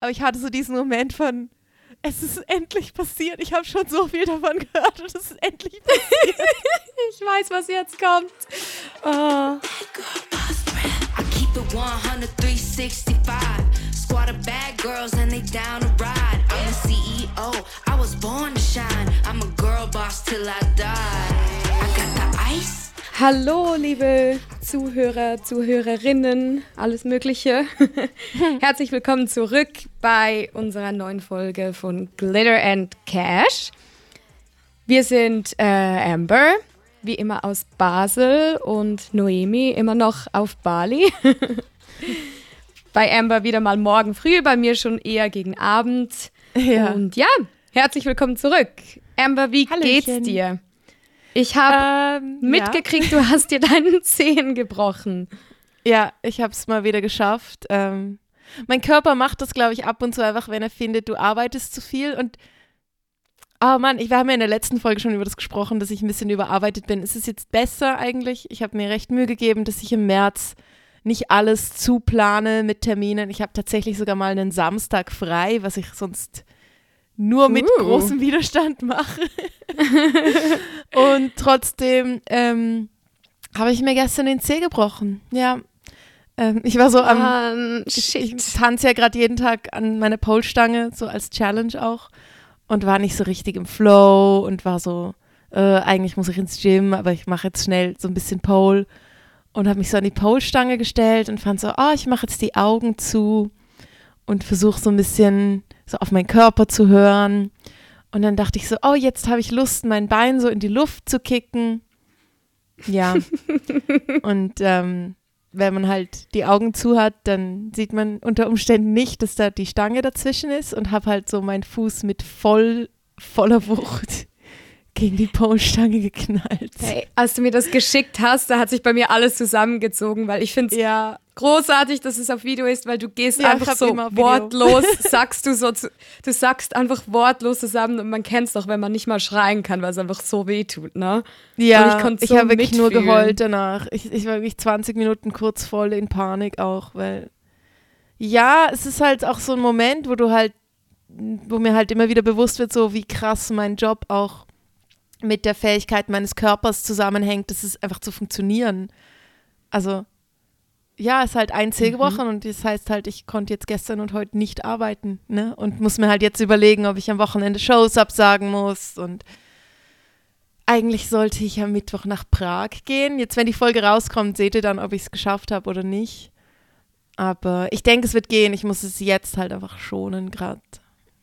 Aber ich hatte so diesen Moment von, es ist endlich passiert. Ich habe schon so viel davon gehört und es ist endlich passiert. ich weiß, was jetzt kommt. Oh. I keep it 100, 365. Squad of bad girls and they down to ride. I'm the CEO. I was born to shine. I'm a girl boss till I die. I got the ice. Hallo, liebe Zuhörer, Zuhörerinnen, alles Mögliche. Herzlich willkommen zurück bei unserer neuen Folge von Glitter and Cash. Wir sind äh, Amber, wie immer aus Basel und Noemi immer noch auf Bali. bei Amber wieder mal morgen früh, bei mir schon eher gegen Abend. Ja. Und ja, herzlich willkommen zurück. Amber, wie Hallöchen. geht's dir? Ich habe ähm, mitgekriegt, ja. du hast dir deinen Zehen gebrochen. Ja, ich habe es mal wieder geschafft. Ähm, mein Körper macht das, glaube ich, ab und zu einfach, wenn er findet, du arbeitest zu viel. Und oh Mann, ich, wir haben ja in der letzten Folge schon über das gesprochen, dass ich ein bisschen überarbeitet bin. Ist es jetzt besser eigentlich? Ich habe mir recht Mühe gegeben, dass ich im März nicht alles zuplane mit Terminen. Ich habe tatsächlich sogar mal einen Samstag frei, was ich sonst nur mit uh. großem Widerstand mache. und trotzdem ähm, habe ich mir gestern den Zeh gebrochen. Ja. Ähm, ich war so am. Um, ich, ich tanze ja gerade jeden Tag an meiner Pole-Stange, so als Challenge auch. Und war nicht so richtig im Flow und war so, äh, eigentlich muss ich ins Gym, aber ich mache jetzt schnell so ein bisschen Pole. Und habe mich so an die Pole-Stange gestellt und fand so, oh, ich mache jetzt die Augen zu und versuche so ein bisschen so auf meinen Körper zu hören. Und dann dachte ich so, oh, jetzt habe ich Lust, mein Bein so in die Luft zu kicken. Ja. und ähm, wenn man halt die Augen zu hat, dann sieht man unter Umständen nicht, dass da die Stange dazwischen ist und habe halt so meinen Fuß mit voll, voller Wucht gegen die Pole-Stange geknallt. Hey, als du mir das geschickt hast, da hat sich bei mir alles zusammengezogen, weil ich finde es ja. großartig, dass es auf Video ist, weil du gehst ja, einfach so wortlos, sagst du so, du sagst einfach wortlos zusammen und man kennt es doch, wenn man nicht mal schreien kann, weil es einfach so weh tut, ne? Ja, und ich, so ich habe wirklich nur geheult danach. Ich, ich war wirklich 20 Minuten kurz voll in Panik auch, weil ja, es ist halt auch so ein Moment, wo du halt, wo mir halt immer wieder bewusst wird, so wie krass mein Job auch mit der Fähigkeit meines Körpers zusammenhängt, das ist einfach zu funktionieren. Also, ja, ist halt ein Zeh mhm. gebrochen und das heißt halt, ich konnte jetzt gestern und heute nicht arbeiten, ne? Und muss mir halt jetzt überlegen, ob ich am Wochenende Shows absagen muss und eigentlich sollte ich am Mittwoch nach Prag gehen. Jetzt, wenn die Folge rauskommt, seht ihr dann, ob ich es geschafft habe oder nicht. Aber ich denke, es wird gehen. Ich muss es jetzt halt einfach schonen gerade.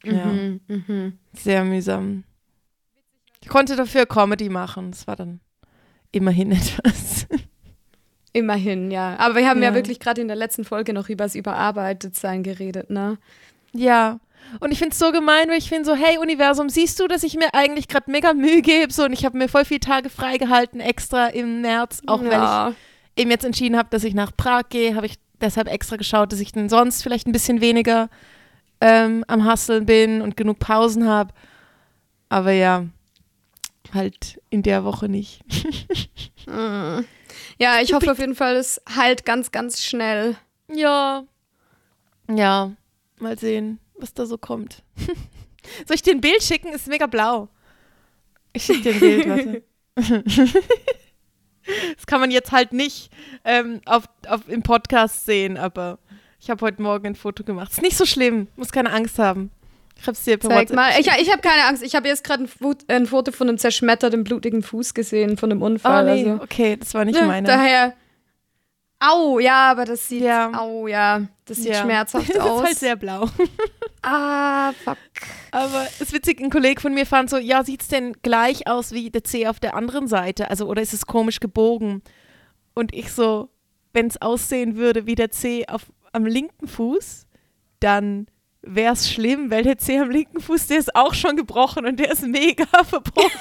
Ja. Mhm, mh. Sehr mühsam. Ich konnte dafür Comedy machen. Das war dann immerhin etwas. Immerhin, ja. Aber wir haben ja, ja wirklich gerade in der letzten Folge noch über das Überarbeitetsein geredet, ne? Ja. Und ich finde es so gemein, weil ich finde so, hey Universum, siehst du, dass ich mir eigentlich gerade mega Mühe gebe? So, und ich habe mir voll viele Tage freigehalten, extra im März, auch ja. weil ich eben jetzt entschieden habe, dass ich nach Prag gehe, habe ich deshalb extra geschaut, dass ich dann sonst vielleicht ein bisschen weniger ähm, am Hasseln bin und genug Pausen habe. Aber ja, halt in der Woche nicht. ja, ich hoffe auf jeden Fall, es heilt ganz, ganz schnell. Ja. Ja, mal sehen, was da so kommt. Soll ich dir ein Bild schicken? Ist mega blau. Ich schicke dir ein Bild, warte. das kann man jetzt halt nicht ähm, auf, auf, im Podcast sehen, aber ich habe heute Morgen ein Foto gemacht. Ist nicht so schlimm, muss keine Angst haben. Ich hab's dir per Zeig mal. Ich, ich habe keine Angst. Ich habe jetzt gerade ein, ein, Foto von einem zerschmetterten, blutigen Fuß gesehen, von einem Unfall. Oh, nee. also. Okay, das war nicht ja, meine. Daher. Au, ja, aber das sieht. Ja. Au, ja. Das sieht ja. schmerzhaft das aus. Das ist halt sehr blau. ah, fuck. Aber es ist witzig, ein Kollege von mir fand so: Ja, sieht's denn gleich aus wie der C auf der anderen Seite? Also, oder ist es komisch gebogen? Und ich so: Wenn es aussehen würde wie der C auf, am linken Fuß, dann wäre es schlimm, weil der Zeh am linken Fuß, der ist auch schon gebrochen und der ist mega verbrochen.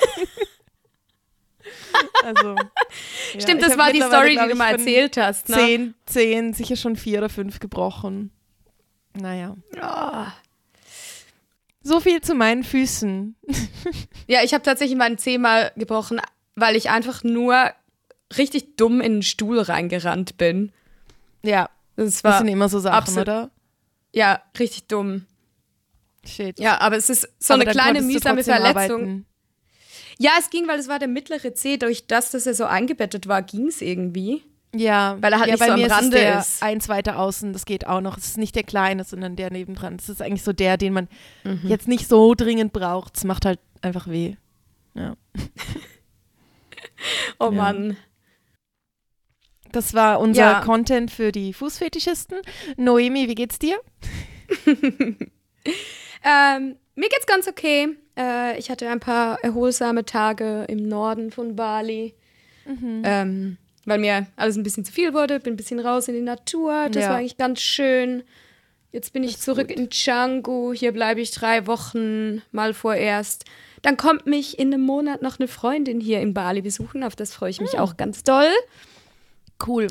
also, ja, Stimmt, das war die Story, die du mal erzählt hast. Ne? Zehn, zehn, sicher schon vier oder fünf gebrochen. Naja. Oh. So viel zu meinen Füßen. ja, ich habe tatsächlich meinen Zeh mal gebrochen, weil ich einfach nur richtig dumm in den Stuhl reingerannt bin. Ja, das, war das sind immer so Sachen, oder? Ja, richtig dumm. Shit. Ja, aber es ist so aber eine kleine mühsame Verletzung. Arbeiten. Ja, es ging, weil es war der mittlere C. Durch das, dass er so eingebettet war, ging es irgendwie. Ja, weil er halt ja, nicht bei so am mir Rande ist, ist. es der eins weiter außen, das geht auch noch. Es ist nicht der kleine, sondern der nebendran. Das ist eigentlich so der, den man Mhm. jetzt nicht so dringend braucht. Es macht halt einfach weh. Ja. Oh Ja. Mann. Das war unser Ja. Content für die Fußfetischisten. Noemi, wie geht's dir? Ähm, mir geht's ganz okay. Äh, ich hatte ein paar erholsame Tage im Norden von Bali. Mhm. Ähm, weil mir alles ein bisschen zu viel wurde. Bin ein bisschen raus in die Natur. Das Ja. war eigentlich ganz schön. Jetzt bin ich zurück gut. in Canggu. Hier bleibe ich drei Wochen mal vorerst. Dann kommt mich in einem Monat noch eine Freundin hier in Bali besuchen. Auf das freue ich mich Hm. auch ganz doll. Cool.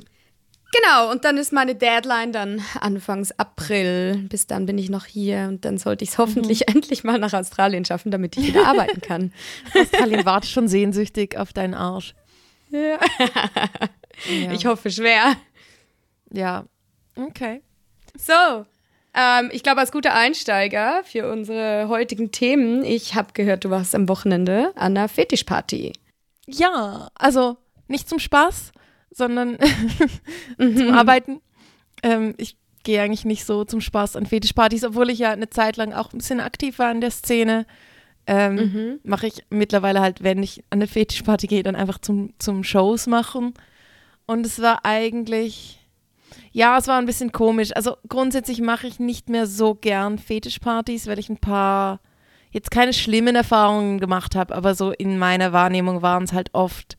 Genau, und dann ist meine Deadline dann Anfangs April. Bis dann bin ich noch hier und dann sollte ich es hoffentlich endlich mal nach Australien schaffen, damit ich wieder arbeiten kann. Australien wartet schon sehnsüchtig auf deinen Arsch. Ja. Ja. Ich hoffe schwer. ja. Okay. So, ähm, ich glaube, als guter Einsteiger für unsere heutigen Themen, ich habe gehört, du warst am Wochenende an einer Fetischparty. Ja, also nicht zum Spaß, sondern Mhm. zum Arbeiten. Ähm, ich gehe eigentlich nicht so zum Spaß an Fetischpartys, obwohl ich ja eine Zeit lang auch ein bisschen aktiv war in der Szene. Ähm, Mhm. Mache ich mittlerweile halt, wenn ich an eine Fetischparty gehe, dann einfach zum, zum Shows machen. Und es war eigentlich, ja, es war ein bisschen komisch. Also grundsätzlich mache ich nicht mehr so gern Fetischpartys, weil ich ein paar, jetzt keine schlimmen Erfahrungen gemacht habe, aber so in meiner Wahrnehmung waren es halt oft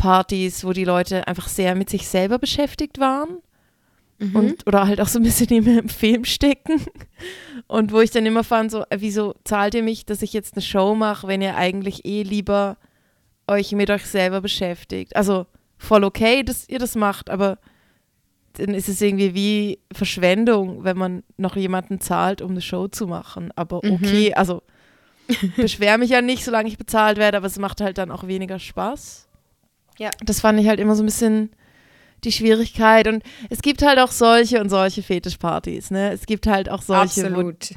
Partys, wo die Leute einfach sehr mit sich selber beschäftigt waren Mhm. und oder halt auch so ein bisschen im Film stecken und wo ich dann immer fand so äh, wieso zahlt ihr mich, dass ich jetzt eine Show mache, wenn ihr eigentlich eh lieber euch mit euch selber beschäftigt. Also voll okay, dass ihr das macht, aber dann ist es irgendwie wie Verschwendung, wenn man noch jemanden zahlt, um eine Show zu machen. Aber Mhm. okay, also beschwer mich ja nicht, solange ich bezahlt werde, aber es macht halt dann auch weniger Spaß. Ja. Das fand ich halt immer so ein bisschen die Schwierigkeit. Und es gibt halt auch solche und solche Fetischpartys, ne? Es gibt halt auch solche, Absolut. wo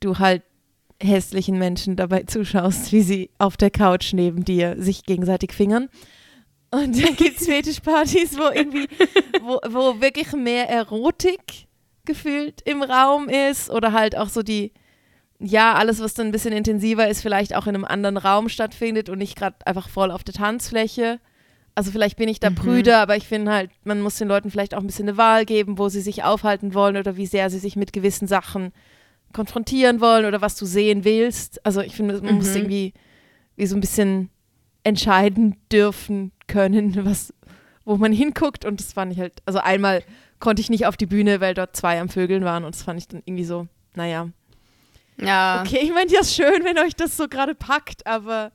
du halt hässlichen Menschen dabei zuschaust, wie sie auf der Couch neben dir sich gegenseitig fingern. Und dann gibt es Fetischpartys, wo irgendwie, wo, wo wirklich mehr Erotik gefühlt im Raum ist oder halt auch so die, ja, alles, was dann ein bisschen intensiver ist, vielleicht auch in einem anderen Raum stattfindet und nicht gerade einfach voll auf der Tanzfläche. Also vielleicht bin ich da Mhm. prüder, aber ich finde halt, man muss den Leuten vielleicht auch ein bisschen eine Wahl geben, wo sie sich aufhalten wollen oder wie sehr sie sich mit gewissen Sachen konfrontieren wollen oder was du sehen willst. Also ich finde, man muss Mhm. irgendwie wie so ein bisschen entscheiden dürfen können, was, wo man hinguckt. Und das fand ich halt, also einmal konnte ich nicht auf die Bühne, weil dort zwei am Vögeln waren und das fand ich dann irgendwie so, naja. Ja. Okay, ich meine, ja, schön, wenn euch das so gerade packt, aber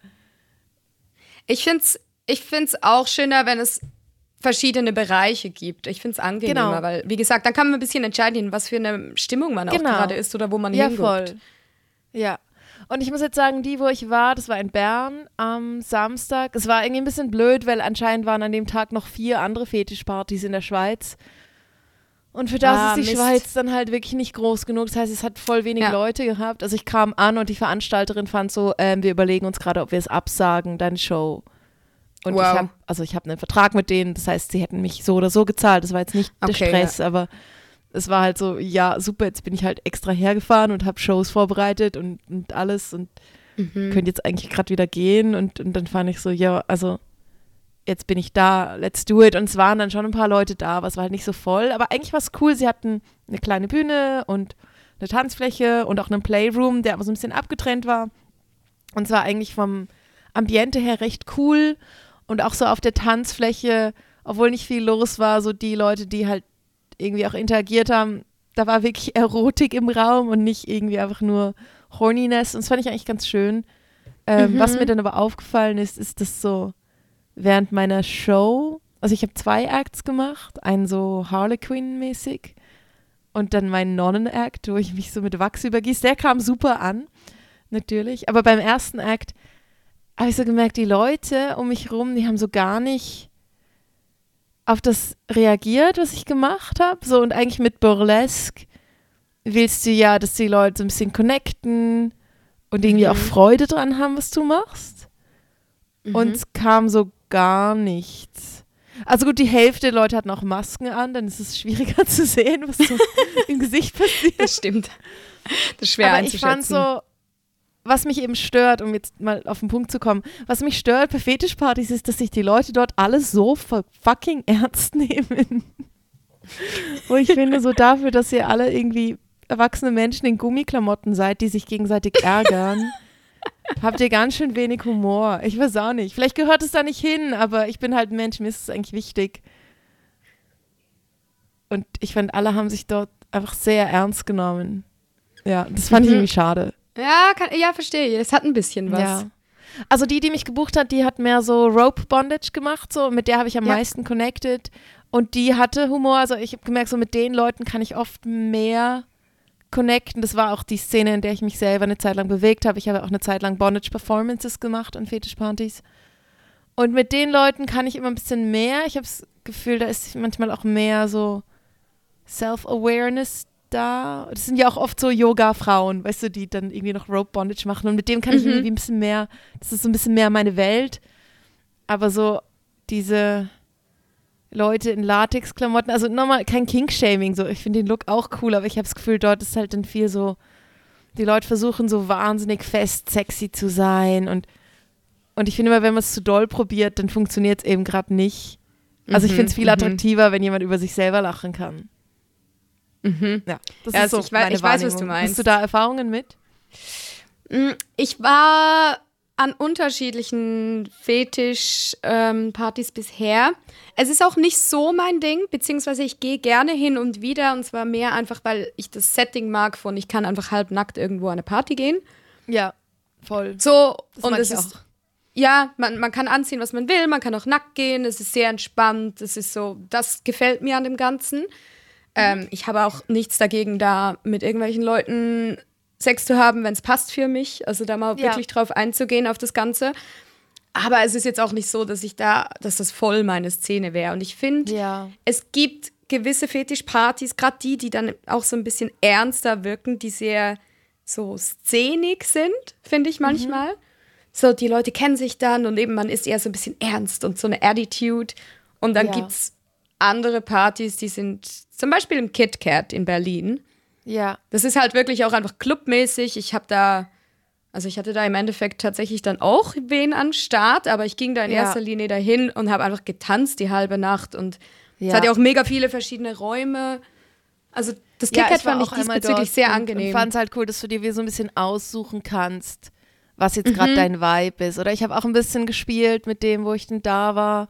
Ich finde es ich find's auch schöner, wenn es verschiedene Bereiche gibt. Ich finde es angenehmer, Genau. weil, wie gesagt, dann kann man ein bisschen entscheiden, was für eine Stimmung man auch Genau. gerade ist oder wo man ja, hinguckt. voll. Ja. Und ich muss jetzt sagen, die, wo ich war, das war in Bern am Samstag. Es war irgendwie ein bisschen blöd, weil anscheinend waren an dem Tag noch vier andere Fetischpartys in der Schweiz. Und für das Ah, ist die Mist. Schweiz dann halt wirklich nicht groß genug. Das heißt, es hat voll wenig Ja. Leute gehabt. Also ich kam an und die Veranstalterin fand so, ähm, wir überlegen uns gerade, ob wir es absagen, deine Show. Und Wow. ich habe, also ich habe einen Vertrag mit denen, das heißt, sie hätten mich so oder so gezahlt. Das war jetzt nicht der Okay, Stress, aber es war halt so, ja, super, jetzt bin ich halt extra hergefahren und habe Shows vorbereitet und, und alles und Mhm. könnte jetzt eigentlich gerade wieder gehen. Und, und dann fand ich so, ja, also jetzt bin ich da, let's do it. Und es waren dann schon ein paar Leute da, aber es war halt nicht so voll. Aber eigentlich war es cool, sie hatten eine kleine Bühne und eine Tanzfläche und auch einen Playroom, der aber so ein bisschen abgetrennt war. Und es war eigentlich vom Ambiente her recht cool. Und auch so auf der Tanzfläche, obwohl nicht viel los war, so die Leute, die halt irgendwie auch interagiert haben, da war wirklich Erotik im Raum und nicht irgendwie einfach nur Horniness. Und das fand ich eigentlich ganz schön. Ähm, Mhm. Was mir dann aber aufgefallen ist, ist, dass so während meiner Show, also ich habe zwei Acts gemacht, einen so Harlequin-mäßig und dann meinen Nonnen-Act, wo ich mich so mit Wachs übergieße. Der kam super an, natürlich. Aber beim ersten Act habe ich so gemerkt, die Leute um mich rum, die haben so gar nicht auf das reagiert, was ich gemacht habe. So und eigentlich mit Burlesque willst du ja, dass die Leute so ein bisschen connecten und irgendwie mhm. auch Freude dran haben, was du machst. Mhm. Und es kam so gar nichts. Also gut, die Hälfte der Leute hatten auch Masken an, dann ist es schwieriger zu sehen, was so im Gesicht passiert. Das stimmt. Das ist schwer Aber ich fand so, was mich eben stört, um jetzt mal auf den Punkt zu kommen, was mich stört bei Fetischpartys ist, dass sich die Leute dort alles so fucking ernst nehmen. Wo ich finde, so dafür, dass ihr alle irgendwie erwachsene Menschen in Gummiklamotten seid, die sich gegenseitig ärgern, habt ihr ganz schön wenig Humor. Ich weiß auch nicht. Vielleicht gehört es da nicht hin, aber ich bin halt ein Mensch, mir ist es eigentlich wichtig. Und ich fand, alle haben sich dort einfach sehr ernst genommen. Ja, das fand mhm. ich irgendwie schade. Ja, kann, ja, verstehe. Es hat ein bisschen was. Ja. Also die, die mich gebucht hat, die hat mehr so Rope Bondage gemacht, so mit der habe ich am ja. meisten connected. Und die hatte Humor. Also ich habe gemerkt, so mit den Leuten kann ich oft mehr connecten. Das war auch die Szene, in der ich mich selber eine Zeit lang bewegt habe. Ich habe auch eine Zeit lang Bondage-Performances gemacht an Fetischpartys. Und mit den Leuten kann ich immer ein bisschen mehr. Ich habe das Gefühl, da ist manchmal auch mehr so Self-Awareness da. Das sind ja auch oft so Yoga-Frauen, weißt du, die dann irgendwie noch Rope Bondage machen. Und mit dem kann ich mhm. irgendwie ein bisschen mehr, das ist so ein bisschen mehr meine Welt. Aber so diese Leute in Latex-Klamotten, also nochmal kein Kink-Shaming, so. Ich finde den Look auch cool, aber ich habe das Gefühl, dort ist halt dann viel so, die Leute versuchen so wahnsinnig fest sexy zu sein und und ich finde immer, wenn man es zu doll probiert, dann funktioniert es eben gerade nicht. Also ich mhm, finde es viel mhm. attraktiver, wenn jemand über sich selber lachen kann. Mhm. Ja, das ja, ist so ich, meine ich weiß, was du meinst. Hast du da Erfahrungen mit? Mm, ich war an unterschiedlichen Fetisch-Partys ähm, bisher. Es ist auch nicht so mein Ding, beziehungsweise ich gehe gerne hin und wieder und zwar mehr einfach, weil ich das Setting mag von ich kann einfach halbnackt irgendwo an eine Party gehen. Ja, voll. So, das und es ist. Auch. Ja, man, man kann anziehen, was man will, man kann auch nackt gehen, es ist sehr entspannt, es ist so, das gefällt mir an dem Ganzen. Ähm, ich habe auch nichts dagegen, da mit irgendwelchen Leuten Sex zu haben, wenn es passt für mich. Also da mal ja. wirklich drauf einzugehen auf das Ganze. Aber es ist jetzt auch nicht so, dass ich da, dass das voll meine Szene wäre. Und ich finde, ja. es gibt gewisse Fetischpartys, gerade die, die dann auch so ein bisschen ernster wirken, die sehr so szenig sind, finde ich mhm. manchmal. Mhm. So, die Leute kennen sich dann und eben man ist eher so ein bisschen ernst und so eine Attitude. Und dann ja. gibt es andere Partys, die sind zum Beispiel im KitKat in Berlin. Ja. Das ist halt wirklich auch einfach clubmäßig. Ich habe da, also ich hatte da im Endeffekt tatsächlich dann auch wen an Start, aber ich ging da in ja. erster Linie dahin und habe einfach getanzt die halbe Nacht und ja. es hat ja auch mega viele verschiedene Räume. Also das KitKat ja, fand ich diesbezüglich sehr angenehm. Ich fand es halt cool, dass du dir wie so ein bisschen aussuchen kannst, was jetzt gerade mhm. dein Vibe ist. Oder ich habe auch ein bisschen gespielt mit dem, wo ich denn da war.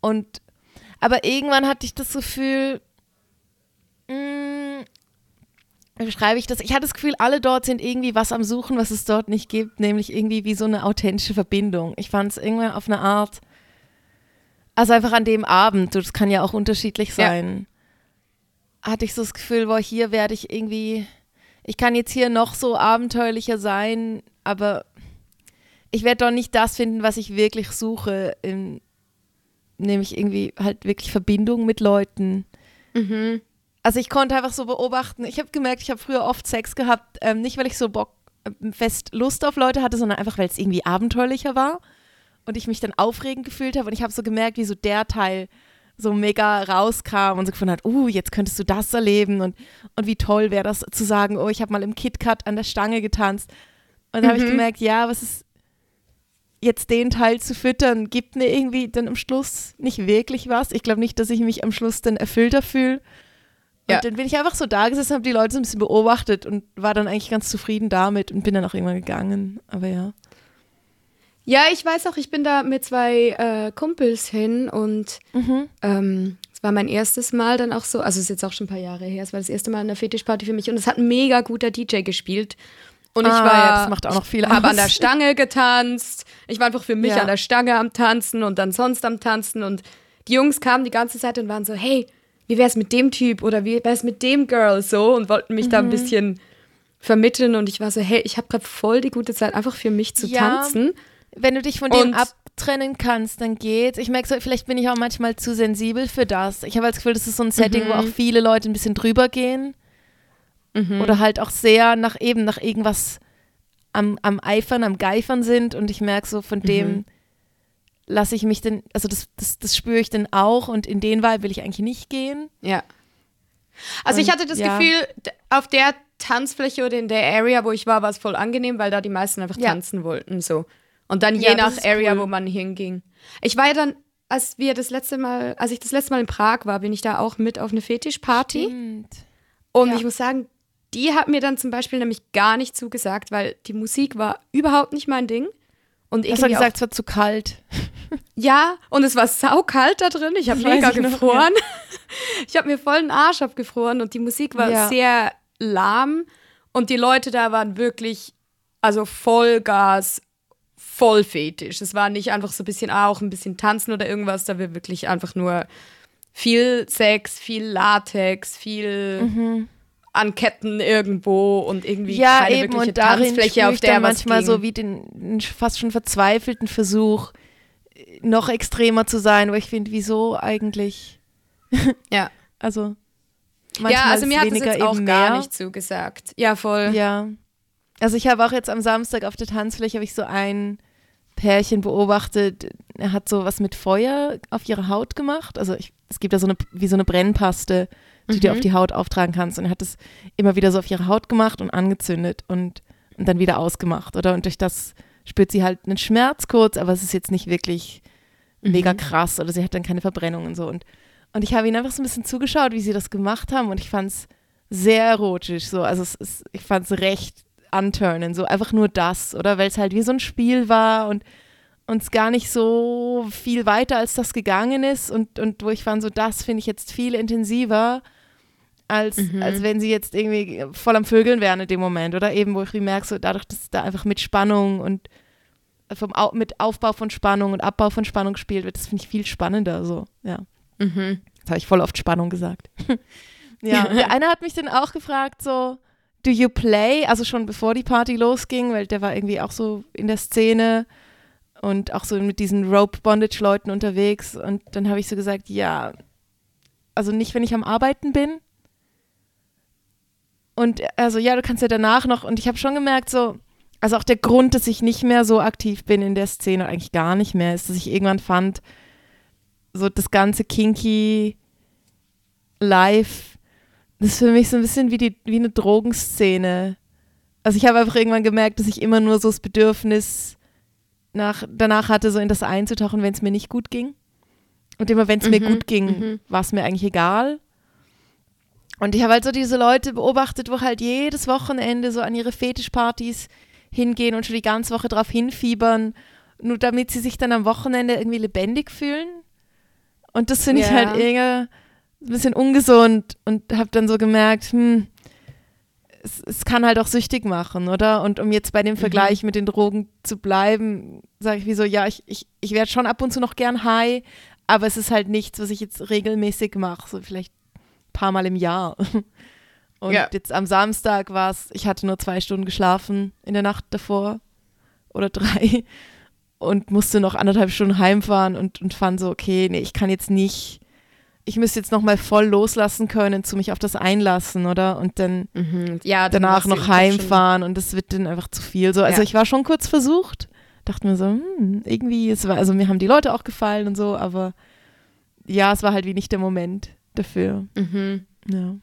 Und aber irgendwann hatte ich das Gefühl, mh, mm, wie beschreibe ich das? Ich hatte das Gefühl, alle dort sind irgendwie was am Suchen, was es dort nicht gibt, nämlich irgendwie wie so eine authentische Verbindung. Ich fand es irgendwann auf eine Art, also einfach an dem Abend, das kann ja auch unterschiedlich sein, ja. hatte ich so das Gefühl, boah, hier werde ich irgendwie, ich kann jetzt hier noch so abenteuerlicher sein, aber ich werde doch nicht das finden, was ich wirklich suche, in, nämlich irgendwie halt wirklich Verbindung mit Leuten. Mhm. Also ich konnte einfach so beobachten. Ich habe gemerkt, ich habe früher oft Sex gehabt, ähm, nicht weil ich so Bock, äh, fest Lust auf Leute hatte, sondern einfach weil es irgendwie abenteuerlicher war und ich mich dann aufregend gefühlt habe und ich habe so gemerkt, wie so der Teil so mega rauskam und so gefunden hat, uh, jetzt könntest du das erleben und, und wie toll wäre das zu sagen, oh, ich habe mal im KitKat an der Stange getanzt. Und dann mhm. habe ich gemerkt, ja, was ist jetzt den Teil zu füttern, gibt mir irgendwie dann am Schluss nicht wirklich was. Ich glaube nicht, dass ich mich am Schluss dann erfüllter fühle. Und ja. dann bin ich einfach so da gesessen, habe die Leute so ein bisschen beobachtet und war dann eigentlich ganz zufrieden damit und bin dann auch irgendwann gegangen. Aber ja. Ja, ich weiß auch, ich bin da mit zwei äh, Kumpels hin und mhm. ähm, es war mein erstes Mal dann auch so, also es ist jetzt auch schon ein paar Jahre her, es war das erste Mal eine Fetischparty für mich und es hat ein mega guter DJ gespielt. Und ich ah, war, das macht auch noch viel habe an der Stange getanzt. Ich war einfach für mich ja. an der Stange am Tanzen und dann sonst am Tanzen und die Jungs kamen die ganze Zeit und waren so, hey, wie wär's mit dem Typ oder wie wär's mit dem Girl so und wollten mich mhm. da ein mhm. bisschen vermitteln und ich war so, hey, ich habe gerade voll die gute Zeit einfach für mich zu ja, tanzen. Wenn du dich von dem abtrennen kannst, dann geht's. Ich merke so, vielleicht bin ich auch manchmal zu sensibel für das. Ich habe das Gefühl, das ist so ein Setting, mhm. wo auch viele Leute ein bisschen drüber gehen mhm. oder halt auch sehr nach eben nach irgendwas am, am Eifern, am Geifern sind und ich merke so, von dem mhm. Lasse ich mich denn, also das, das, das spüre ich dann auch und in den Vibe will ich eigentlich nicht gehen. Ja. Also und, ich hatte das ja. Gefühl, auf der Tanzfläche oder in der Area, wo ich war, war es voll angenehm, weil da die meisten einfach ja. tanzen wollten so. Und dann je ja, nach Area, cool. wo man hinging. Ich war ja dann, als wir das letzte Mal, als ich das letzte Mal in Prag war, bin ich da auch mit auf eine Fetischparty. Stimmt. Und ja. ich muss sagen, die hat mir dann zum Beispiel nämlich gar nicht zugesagt, weil die Musik war überhaupt nicht mein Ding. Und ich habe gesagt, es war zu kalt. Ja, und es war saukalt da drin. Ich habe mega gefroren. Noch. Ich habe mir voll den Arsch abgefroren und die Musik war ja. sehr lahm und die Leute da waren wirklich, also Vollgas, voll fetisch. Es war nicht einfach so ein bisschen auch ein bisschen tanzen oder irgendwas, da wir wirklich einfach nur viel Sex, viel Latex, viel mhm. An Ketten irgendwo und irgendwie ja, keine eben, wirkliche und Tanzfläche, auf der manchmal ging. so wie den fast schon verzweifelten Versuch, noch extremer zu sein, wo ich finde, wieso eigentlich? ja. also ja, also mir hat es jetzt auch gar nicht zugesagt. Ja, voll. Ja. Also ich habe auch jetzt am Samstag auf der Tanzfläche habe ich so ein Pärchen beobachtet, er hat so was mit Feuer auf ihre Haut gemacht. Also ich, es gibt da so eine, wie so eine Brennpaste, die mhm. du auf die Haut auftragen kannst. Und er hat es immer wieder so auf ihre Haut gemacht und angezündet und, und dann wieder ausgemacht, oder? Und durch das spürt sie halt einen Schmerz kurz, aber es ist jetzt nicht wirklich mhm. mega krass oder sie hat dann keine Verbrennung und so. Und, und ich habe ihnen einfach so ein bisschen zugeschaut, wie sie das gemacht haben und ich fand es sehr erotisch so. Also es ist, ich fand es recht anturnen, so einfach nur das, oder? Weil es halt wie so ein Spiel war und uns gar nicht so viel weiter als das gegangen ist und, und wo ich fand, so das finde ich jetzt viel intensiver, als, mhm. als wenn sie jetzt irgendwie voll am Vögeln wären in dem Moment, oder eben, wo ich merke, so dadurch, dass da einfach mit Spannung und vom Au mit Aufbau von Spannung und Abbau von Spannung gespielt wird, das finde ich viel spannender, so, ja. Mhm. Das habe ich voll oft Spannung gesagt. ja, der eine hat mich dann auch gefragt, so, Do You Play, also schon bevor die Party losging, weil der war irgendwie auch so in der Szene und auch so mit diesen Rope Bondage Leuten unterwegs und dann habe ich so gesagt, ja, also nicht, wenn ich am Arbeiten bin. Und also ja, du kannst ja danach noch und ich habe schon gemerkt so, also auch der Grund, dass ich nicht mehr so aktiv bin in der Szene, eigentlich gar nicht mehr, ist, dass ich irgendwann fand, so das ganze kinky Live das ist für mich so ein bisschen wie, die, wie eine Drogenszene. Also ich habe einfach irgendwann gemerkt, dass ich immer nur so das Bedürfnis nach, danach hatte, so in das einzutauchen, wenn es mir nicht gut ging. Und immer wenn es mhm, mir gut ging, mhm. war es mir eigentlich egal. Und ich habe halt so diese Leute beobachtet, wo halt jedes Wochenende so an ihre Fetischpartys hingehen und schon die ganze Woche drauf hinfiebern, nur damit sie sich dann am Wochenende irgendwie lebendig fühlen. Und das finde ja. ich halt irgendwie ein bisschen ungesund und habe dann so gemerkt, hm, es, es, kann halt auch süchtig machen, oder? Und um jetzt bei dem mhm. Vergleich mhm. mit den Drogen zu bleiben, sage ich wie so, ja, ich, ich, ich werde schon ab und zu noch gern high, aber es ist halt nichts, was ich jetzt regelmäßig mache, so vielleicht paar Mal im Jahr. Und ja. jetzt am Samstag war es, ich hatte nur zwei Stunden geschlafen in der Nacht davor oder drei und musste noch anderthalb Stunden heimfahren und, und fand so, okay, nee, ich kann jetzt nicht ich müsste jetzt nochmal voll loslassen können, zu mich auf das einlassen, oder? Und dann mhm. ja, danach noch heimfahren und das wird dann einfach zu viel. So, also ja. ich war schon kurz versucht, dachte mir so, hm, irgendwie, es war, also mir haben die Leute auch gefallen und so, aber ja, es war halt wie nicht der Moment dafür. Mhm. Ja.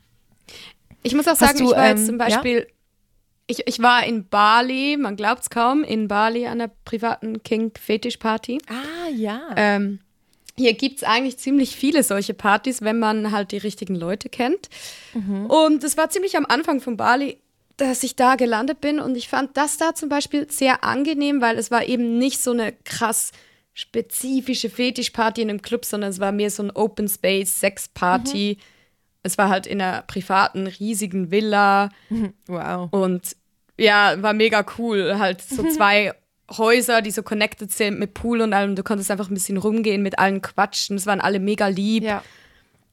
Ich muss auch sagen, du, ich war ähm, jetzt zum Beispiel, ja? ich, ich war in Bali, man glaubt es kaum, in Bali an einer privaten King-Fetisch-Party. Ah, ja. Ähm, hier gibt es eigentlich ziemlich viele solche Partys, wenn man halt die richtigen Leute kennt. Mhm. Und es war ziemlich am Anfang von Bali, dass ich da gelandet bin und ich fand das da zum Beispiel sehr angenehm, weil es war eben nicht so eine krass spezifische Fetischparty in einem Club, sondern es war mehr so ein Open Space Sex Party. Mhm. Es war halt in einer privaten riesigen Villa. Wow. Und ja, war mega cool. Halt so zwei Häuser, die so connected sind mit Pool und allem. Du konntest einfach ein bisschen rumgehen, mit allen quatschen. Es waren alle mega lieb. Ja.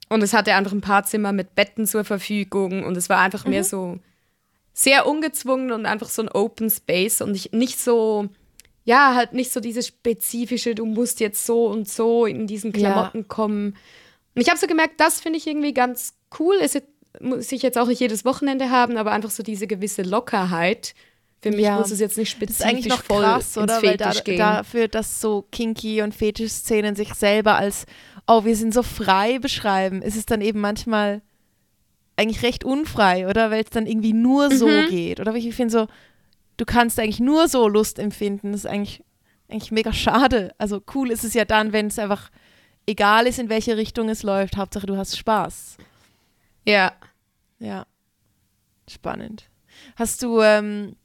Und es hatte einfach ein paar Zimmer mit Betten zur Verfügung. Und es war einfach mhm. mehr so sehr ungezwungen und einfach so ein Open Space. Und ich, nicht so, ja, halt nicht so dieses spezifische, du musst jetzt so und so in diesen Klamotten ja. kommen. Und ich habe so gemerkt, das finde ich irgendwie ganz cool. Es, muss ich jetzt auch nicht jedes Wochenende haben, aber einfach so diese gewisse Lockerheit. Für mich ja. muss es jetzt nicht spezifisch das ist eigentlich noch voll krass, oder? Weil da, gehen. dafür, dass so Kinky und Fetisch-Szenen sich selber als, oh, wir sind so frei beschreiben, ist es dann eben manchmal eigentlich recht unfrei, oder? Weil es dann irgendwie nur so mhm. geht. Oder ich finde so, du kannst eigentlich nur so Lust empfinden. Das ist eigentlich, eigentlich mega schade. Also cool ist es ja dann, wenn es einfach egal ist, in welche Richtung es läuft. Hauptsache, du hast Spaß. Ja. Ja. Spannend. Hast du ähm,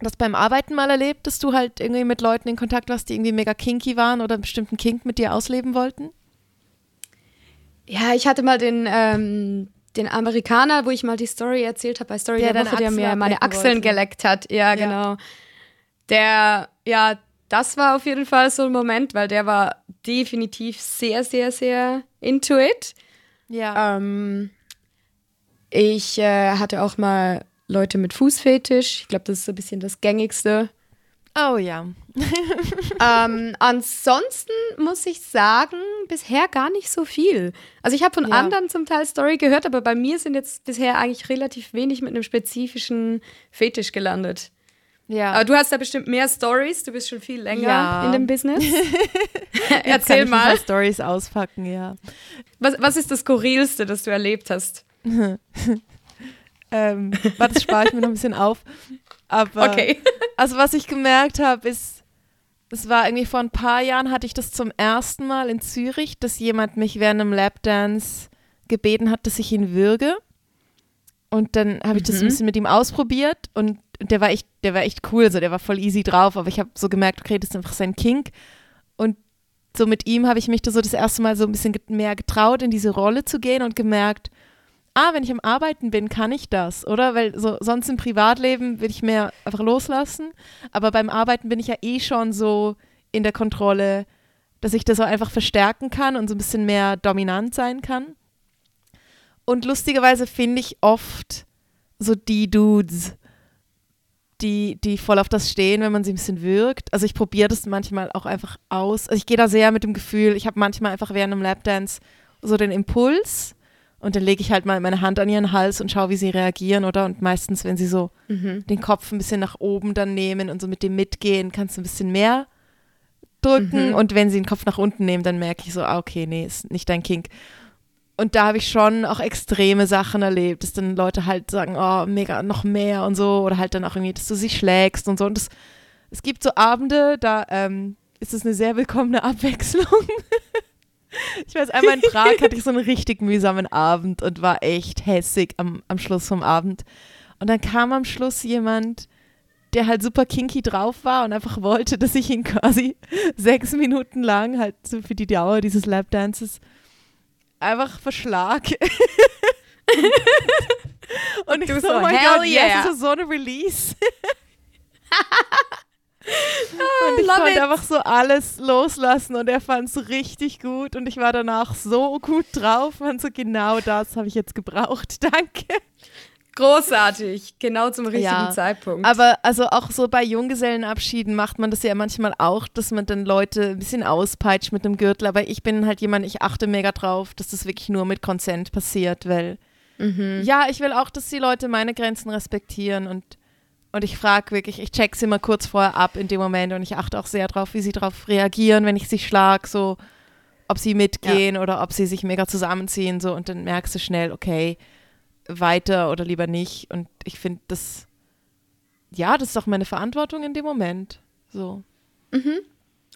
das beim Arbeiten mal erlebt, dass du halt irgendwie mit Leuten in Kontakt warst, die irgendwie mega kinky waren oder einen bestimmten Kink mit dir ausleben wollten? Ja, ich hatte mal den, ähm, den Amerikaner, wo ich mal die Story erzählt habe bei Story der, der Woche, der mir meine Achseln wollte. geleckt hat. Ja, ja, genau. Der, ja, das war auf jeden Fall so ein Moment, weil der war definitiv sehr, sehr, sehr into it. Ja. Ähm, ich äh, hatte auch mal Leute mit Fußfetisch. Ich glaube, das ist so ein bisschen das gängigste. Oh ja. ähm, ansonsten muss ich sagen, bisher gar nicht so viel. Also ich habe von ja. anderen zum Teil Story gehört, aber bei mir sind jetzt bisher eigentlich relativ wenig mit einem spezifischen Fetisch gelandet. Ja. Aber du hast da bestimmt mehr Stories. Du bist schon viel länger ja. in dem Business. Erzähl kann mal. Stories auspacken, ja. Was, was ist das Skurrilste, das du erlebt hast? ähm, warte, das spare ich mir noch ein bisschen auf. Aber, okay. also was ich gemerkt habe, ist, es war irgendwie vor ein paar Jahren hatte ich das zum ersten Mal in Zürich, dass jemand mich während einem Lapdance gebeten hat, dass ich ihn würge. Und dann habe ich das ein mhm. bisschen mit ihm ausprobiert und der war echt, der war echt cool, so der war voll easy drauf, aber ich habe so gemerkt, okay, das ist einfach sein Kink. Und so mit ihm habe ich mich da so das erste Mal so ein bisschen mehr getraut, in diese Rolle zu gehen und gemerkt, ah, wenn ich am Arbeiten bin, kann ich das, oder? Weil so, sonst im Privatleben will ich mehr einfach loslassen. Aber beim Arbeiten bin ich ja eh schon so in der Kontrolle, dass ich das auch einfach verstärken kann und so ein bisschen mehr dominant sein kann. Und lustigerweise finde ich oft so die Dudes, die, die voll auf das stehen, wenn man sie ein bisschen wirkt. Also ich probiere das manchmal auch einfach aus. Also ich gehe da sehr mit dem Gefühl, ich habe manchmal einfach während einem Lapdance so den Impuls, und dann lege ich halt mal meine Hand an ihren Hals und schaue, wie sie reagieren, oder? Und meistens, wenn sie so mhm. den Kopf ein bisschen nach oben dann nehmen und so mit dem mitgehen, kannst du ein bisschen mehr drücken. Mhm. Und wenn sie den Kopf nach unten nehmen, dann merke ich so, ah, okay, nee, ist nicht dein Kink. Und da habe ich schon auch extreme Sachen erlebt, dass dann Leute halt sagen, oh, mega, noch mehr und so. Oder halt dann auch irgendwie, dass du sie schlägst und so. Und das, es gibt so Abende, da ähm, ist es eine sehr willkommene Abwechslung. Ich weiß, einmal in Prag hatte ich so einen richtig mühsamen Abend und war echt hässig am, am Schluss vom Abend. Und dann kam am Schluss jemand, der halt super kinky drauf war und einfach wollte, dass ich ihn quasi sechs Minuten lang, halt so für die Dauer dieses Lapdances, einfach verschlag. und ich so, oh mein Gott, yeah. yes, so eine Release. und ich konnte it. einfach so alles loslassen und er fand es richtig gut und ich war danach so gut drauf und so genau das habe ich jetzt gebraucht. Danke. Großartig, genau zum richtigen ja, Zeitpunkt. Aber also auch so bei Junggesellenabschieden macht man das ja manchmal auch, dass man dann Leute ein bisschen auspeitscht mit dem Gürtel. Aber ich bin halt jemand, ich achte mega drauf, dass das wirklich nur mit Konsent passiert, weil mhm. ja, ich will auch, dass die Leute meine Grenzen respektieren und und ich frage wirklich, ich check sie immer kurz vorher ab in dem Moment und ich achte auch sehr darauf, wie sie darauf reagieren, wenn ich sie schlage, so ob sie mitgehen ja. oder ob sie sich mega zusammenziehen, so und dann merkst du schnell, okay, weiter oder lieber nicht. Und ich finde das, ja, das ist doch meine Verantwortung in dem Moment. So. Mhm.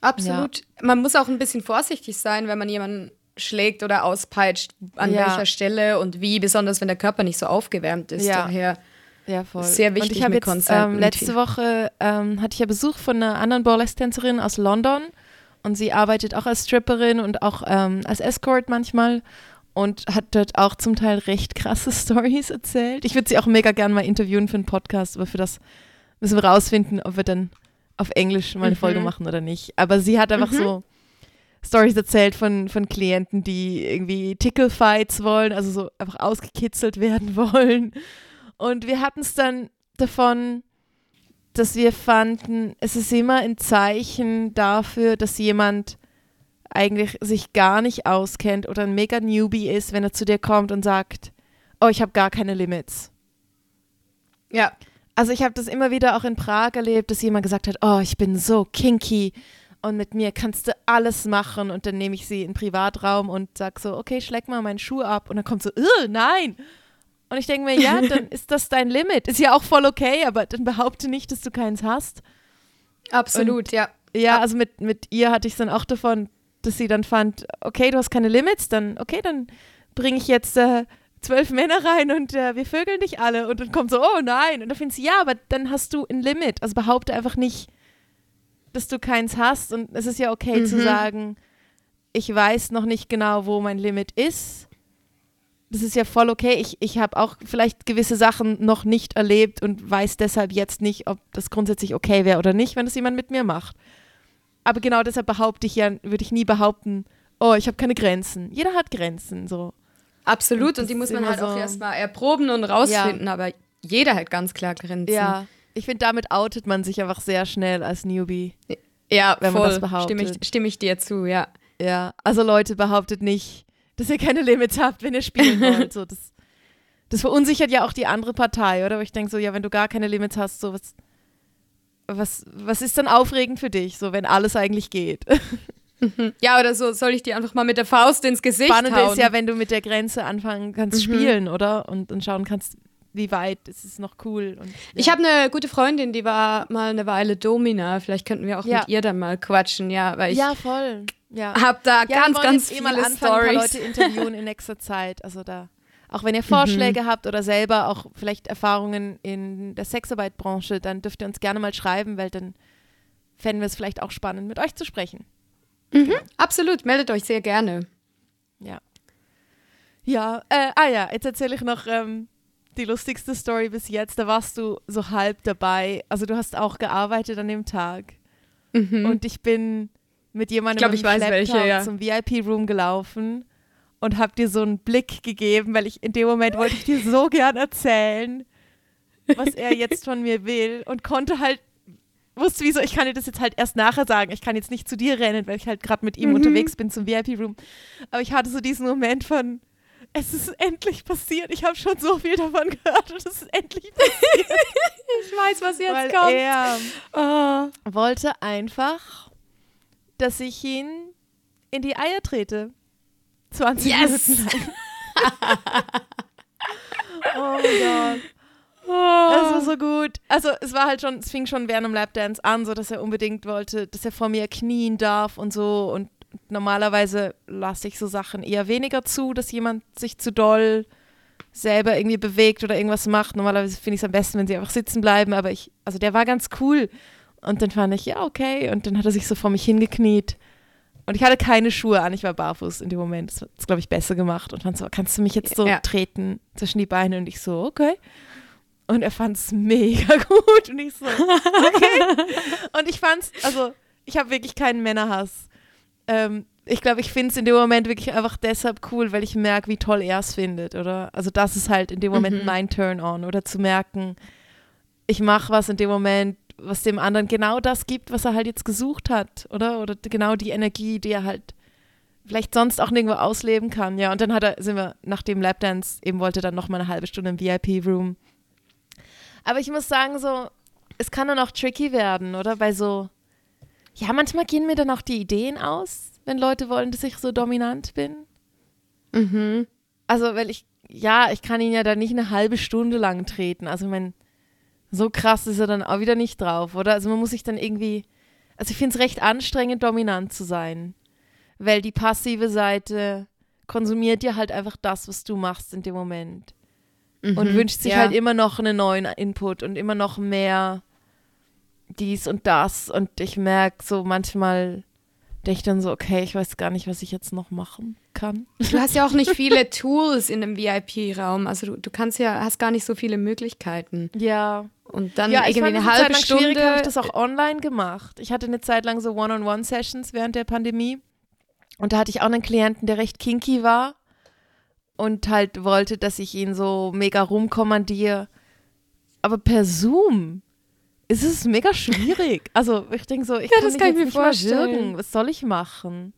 Absolut. Ja. Man muss auch ein bisschen vorsichtig sein, wenn man jemanden schlägt oder auspeitscht, an ja. welcher Stelle und wie, besonders wenn der Körper nicht so aufgewärmt ist. Daher ja, voll. Sehr wichtig und ich mit jetzt, ähm, Letzte Woche ähm, hatte ich ja Besuch von einer anderen Burlesque-Tänzerin aus London und sie arbeitet auch als Stripperin und auch ähm, als Escort manchmal und hat dort auch zum Teil recht krasse Stories erzählt. Ich würde sie auch mega gerne mal interviewen für einen Podcast, aber für das müssen wir rausfinden, ob wir dann auf Englisch mal eine mhm. Folge machen oder nicht. Aber sie hat einfach mhm. so Stories erzählt von, von Klienten, die irgendwie Tickle-Fights wollen, also so einfach ausgekitzelt werden wollen und wir hatten es dann davon, dass wir fanden, es ist immer ein Zeichen dafür, dass jemand eigentlich sich gar nicht auskennt oder ein mega Newbie ist, wenn er zu dir kommt und sagt, oh, ich habe gar keine Limits. Ja. Also ich habe das immer wieder auch in Prag erlebt, dass jemand gesagt hat, oh, ich bin so kinky und mit mir kannst du alles machen und dann nehme ich sie in den Privatraum und sag so, okay, schleck mal meinen Schuh ab und dann kommt so, nein. Und ich denke mir, ja, dann ist das dein Limit. Ist ja auch voll okay, aber dann behaupte nicht, dass du keins hast. Absolut, und, ja. Ja, also mit, mit ihr hatte ich es dann auch davon, dass sie dann fand, okay, du hast keine Limits, dann, okay, dann bringe ich jetzt äh, zwölf Männer rein und äh, wir vögeln dich alle. Und dann kommt so, oh nein. Und dann findest du, ja, aber dann hast du ein Limit. Also behaupte einfach nicht, dass du keins hast. Und es ist ja okay mhm. zu sagen, ich weiß noch nicht genau, wo mein Limit ist. Das ist ja voll okay. Ich, ich habe auch vielleicht gewisse Sachen noch nicht erlebt und weiß deshalb jetzt nicht, ob das grundsätzlich okay wäre oder nicht, wenn das jemand mit mir macht. Aber genau deshalb behaupte ich ja, würde ich nie behaupten, oh, ich habe keine Grenzen. Jeder hat Grenzen, so. Absolut, und, und die muss man halt so auch erstmal erproben und rausfinden, ja. aber jeder hat ganz klar Grenzen. Ja, ich finde, damit outet man sich einfach sehr schnell als Newbie. Ja, wenn voll. man das behauptet. Stimme ich, stimme ich dir zu, ja. Ja, also Leute, behauptet nicht, dass ihr keine Limits habt, wenn ihr spielen wollt. So, das, das verunsichert ja auch die andere Partei, oder? Aber ich denke so, ja, wenn du gar keine Limits hast, so was, was, was ist dann aufregend für dich, so wenn alles eigentlich geht? Ja, oder so soll ich dir einfach mal mit der Faust ins Gesicht Spannend hauen. ist ja, wenn du mit der Grenze anfangen kannst mhm. spielen, oder? Und, und schauen kannst, wie weit ist es noch cool. Und, ja. Ich habe eine gute Freundin, die war mal eine Weile Domina. Vielleicht könnten wir auch ja. mit ihr dann mal quatschen, ja, weil ich ja voll. Ja. Hab da ja, ganz, ganz viele eh Stories. Ein paar Leute interviewen in nächster Zeit. Also da, auch wenn ihr Vorschläge mhm. habt oder selber auch vielleicht Erfahrungen in der Sexarbeitbranche, dann dürft ihr uns gerne mal schreiben, weil dann fänden wir es vielleicht auch spannend, mit euch zu sprechen. Mhm, absolut, meldet euch sehr gerne. Ja. Ja, äh, ah ja, jetzt erzähle ich noch ähm, die lustigste Story bis jetzt. Da warst du so halb dabei. Also du hast auch gearbeitet an dem Tag. Mhm. Und ich bin mit jemandem ich glaub, ich weiß welche, ja. zum VIP-Room gelaufen und habe dir so einen Blick gegeben, weil ich in dem Moment wollte ich dir so gern erzählen, was er jetzt von mir will und konnte halt wusste, wieso, ich kann dir das jetzt halt erst nachher sagen. Ich kann jetzt nicht zu dir rennen, weil ich halt gerade mit ihm mhm. unterwegs bin zum VIP-Room. Aber ich hatte so diesen Moment von, es ist endlich passiert. Ich habe schon so viel davon gehört und es ist endlich passiert. ich weiß, was jetzt weil kommt. Er oh. wollte einfach, dass ich ihn in die Eier trete. 20 yes. Minuten lang. oh Gott. Oh. Es war so gut. Also es war halt schon, es fing schon während dem Lapdance an, so dass er unbedingt wollte, dass er vor mir knien darf und so. Und normalerweise lasse ich so Sachen eher weniger zu, dass jemand sich zu doll selber irgendwie bewegt oder irgendwas macht. Normalerweise finde ich es am besten, wenn sie einfach sitzen bleiben. Aber ich, also der war ganz cool. Und dann fand ich, ja, okay. Und dann hat er sich so vor mich hingekniet. Und ich hatte keine Schuhe an, ich war barfuß in dem Moment. Das hat es, glaube ich, besser gemacht. Und dann so, kannst du mich jetzt so ja. treten zwischen die Beine? Und ich so, okay. Und er fand es mega gut. Und ich so, okay. und ich fand's, also, ich habe wirklich keinen Männerhass. Ähm, ich glaube, ich finde es in dem Moment wirklich einfach deshalb cool, weil ich merke, wie toll er es findet, oder? Also, das ist halt in dem Moment mhm. mein Turn-on. Oder zu merken, ich mache was in dem Moment, was dem anderen genau das gibt, was er halt jetzt gesucht hat, oder? Oder genau die Energie, die er halt vielleicht sonst auch nirgendwo ausleben kann. Ja, und dann hat er, sind wir nach dem Lapdance, eben wollte dann noch mal eine halbe Stunde im VIP-Room aber ich muss sagen, so, es kann dann auch tricky werden, oder? Bei so, ja, manchmal gehen mir dann auch die Ideen aus, wenn Leute wollen, dass ich so dominant bin. Mhm. Also, weil ich, ja, ich kann ihn ja dann nicht eine halbe Stunde lang treten. Also, ich meine, so krass ist er dann auch wieder nicht drauf, oder? Also, man muss sich dann irgendwie, also ich finde es recht anstrengend, dominant zu sein. Weil die passive Seite konsumiert ja halt einfach das, was du machst in dem Moment mhm, und wünscht sich ja. halt immer noch einen neuen Input und immer noch mehr dies und das. Und ich merke so manchmal, denke ich dann so, okay, ich weiß gar nicht, was ich jetzt noch machen kann. Du hast ja auch nicht viele Tools in einem VIP-Raum. Also du, du kannst ja, hast gar nicht so viele Möglichkeiten. Ja. Und dann ja, irgendwie eine halbe Zeit lang Stunde. habe ich das auch online gemacht. Ich hatte eine Zeit lang so One-on-One-Sessions während der Pandemie. Und da hatte ich auch einen Klienten, der recht kinky war und halt wollte, dass ich ihn so mega rumkommandiere. Aber per Zoom ist es mega schwierig. Also ich denke so, ich ja, kann das kann ich mir nicht vorstellen. Was soll ich machen?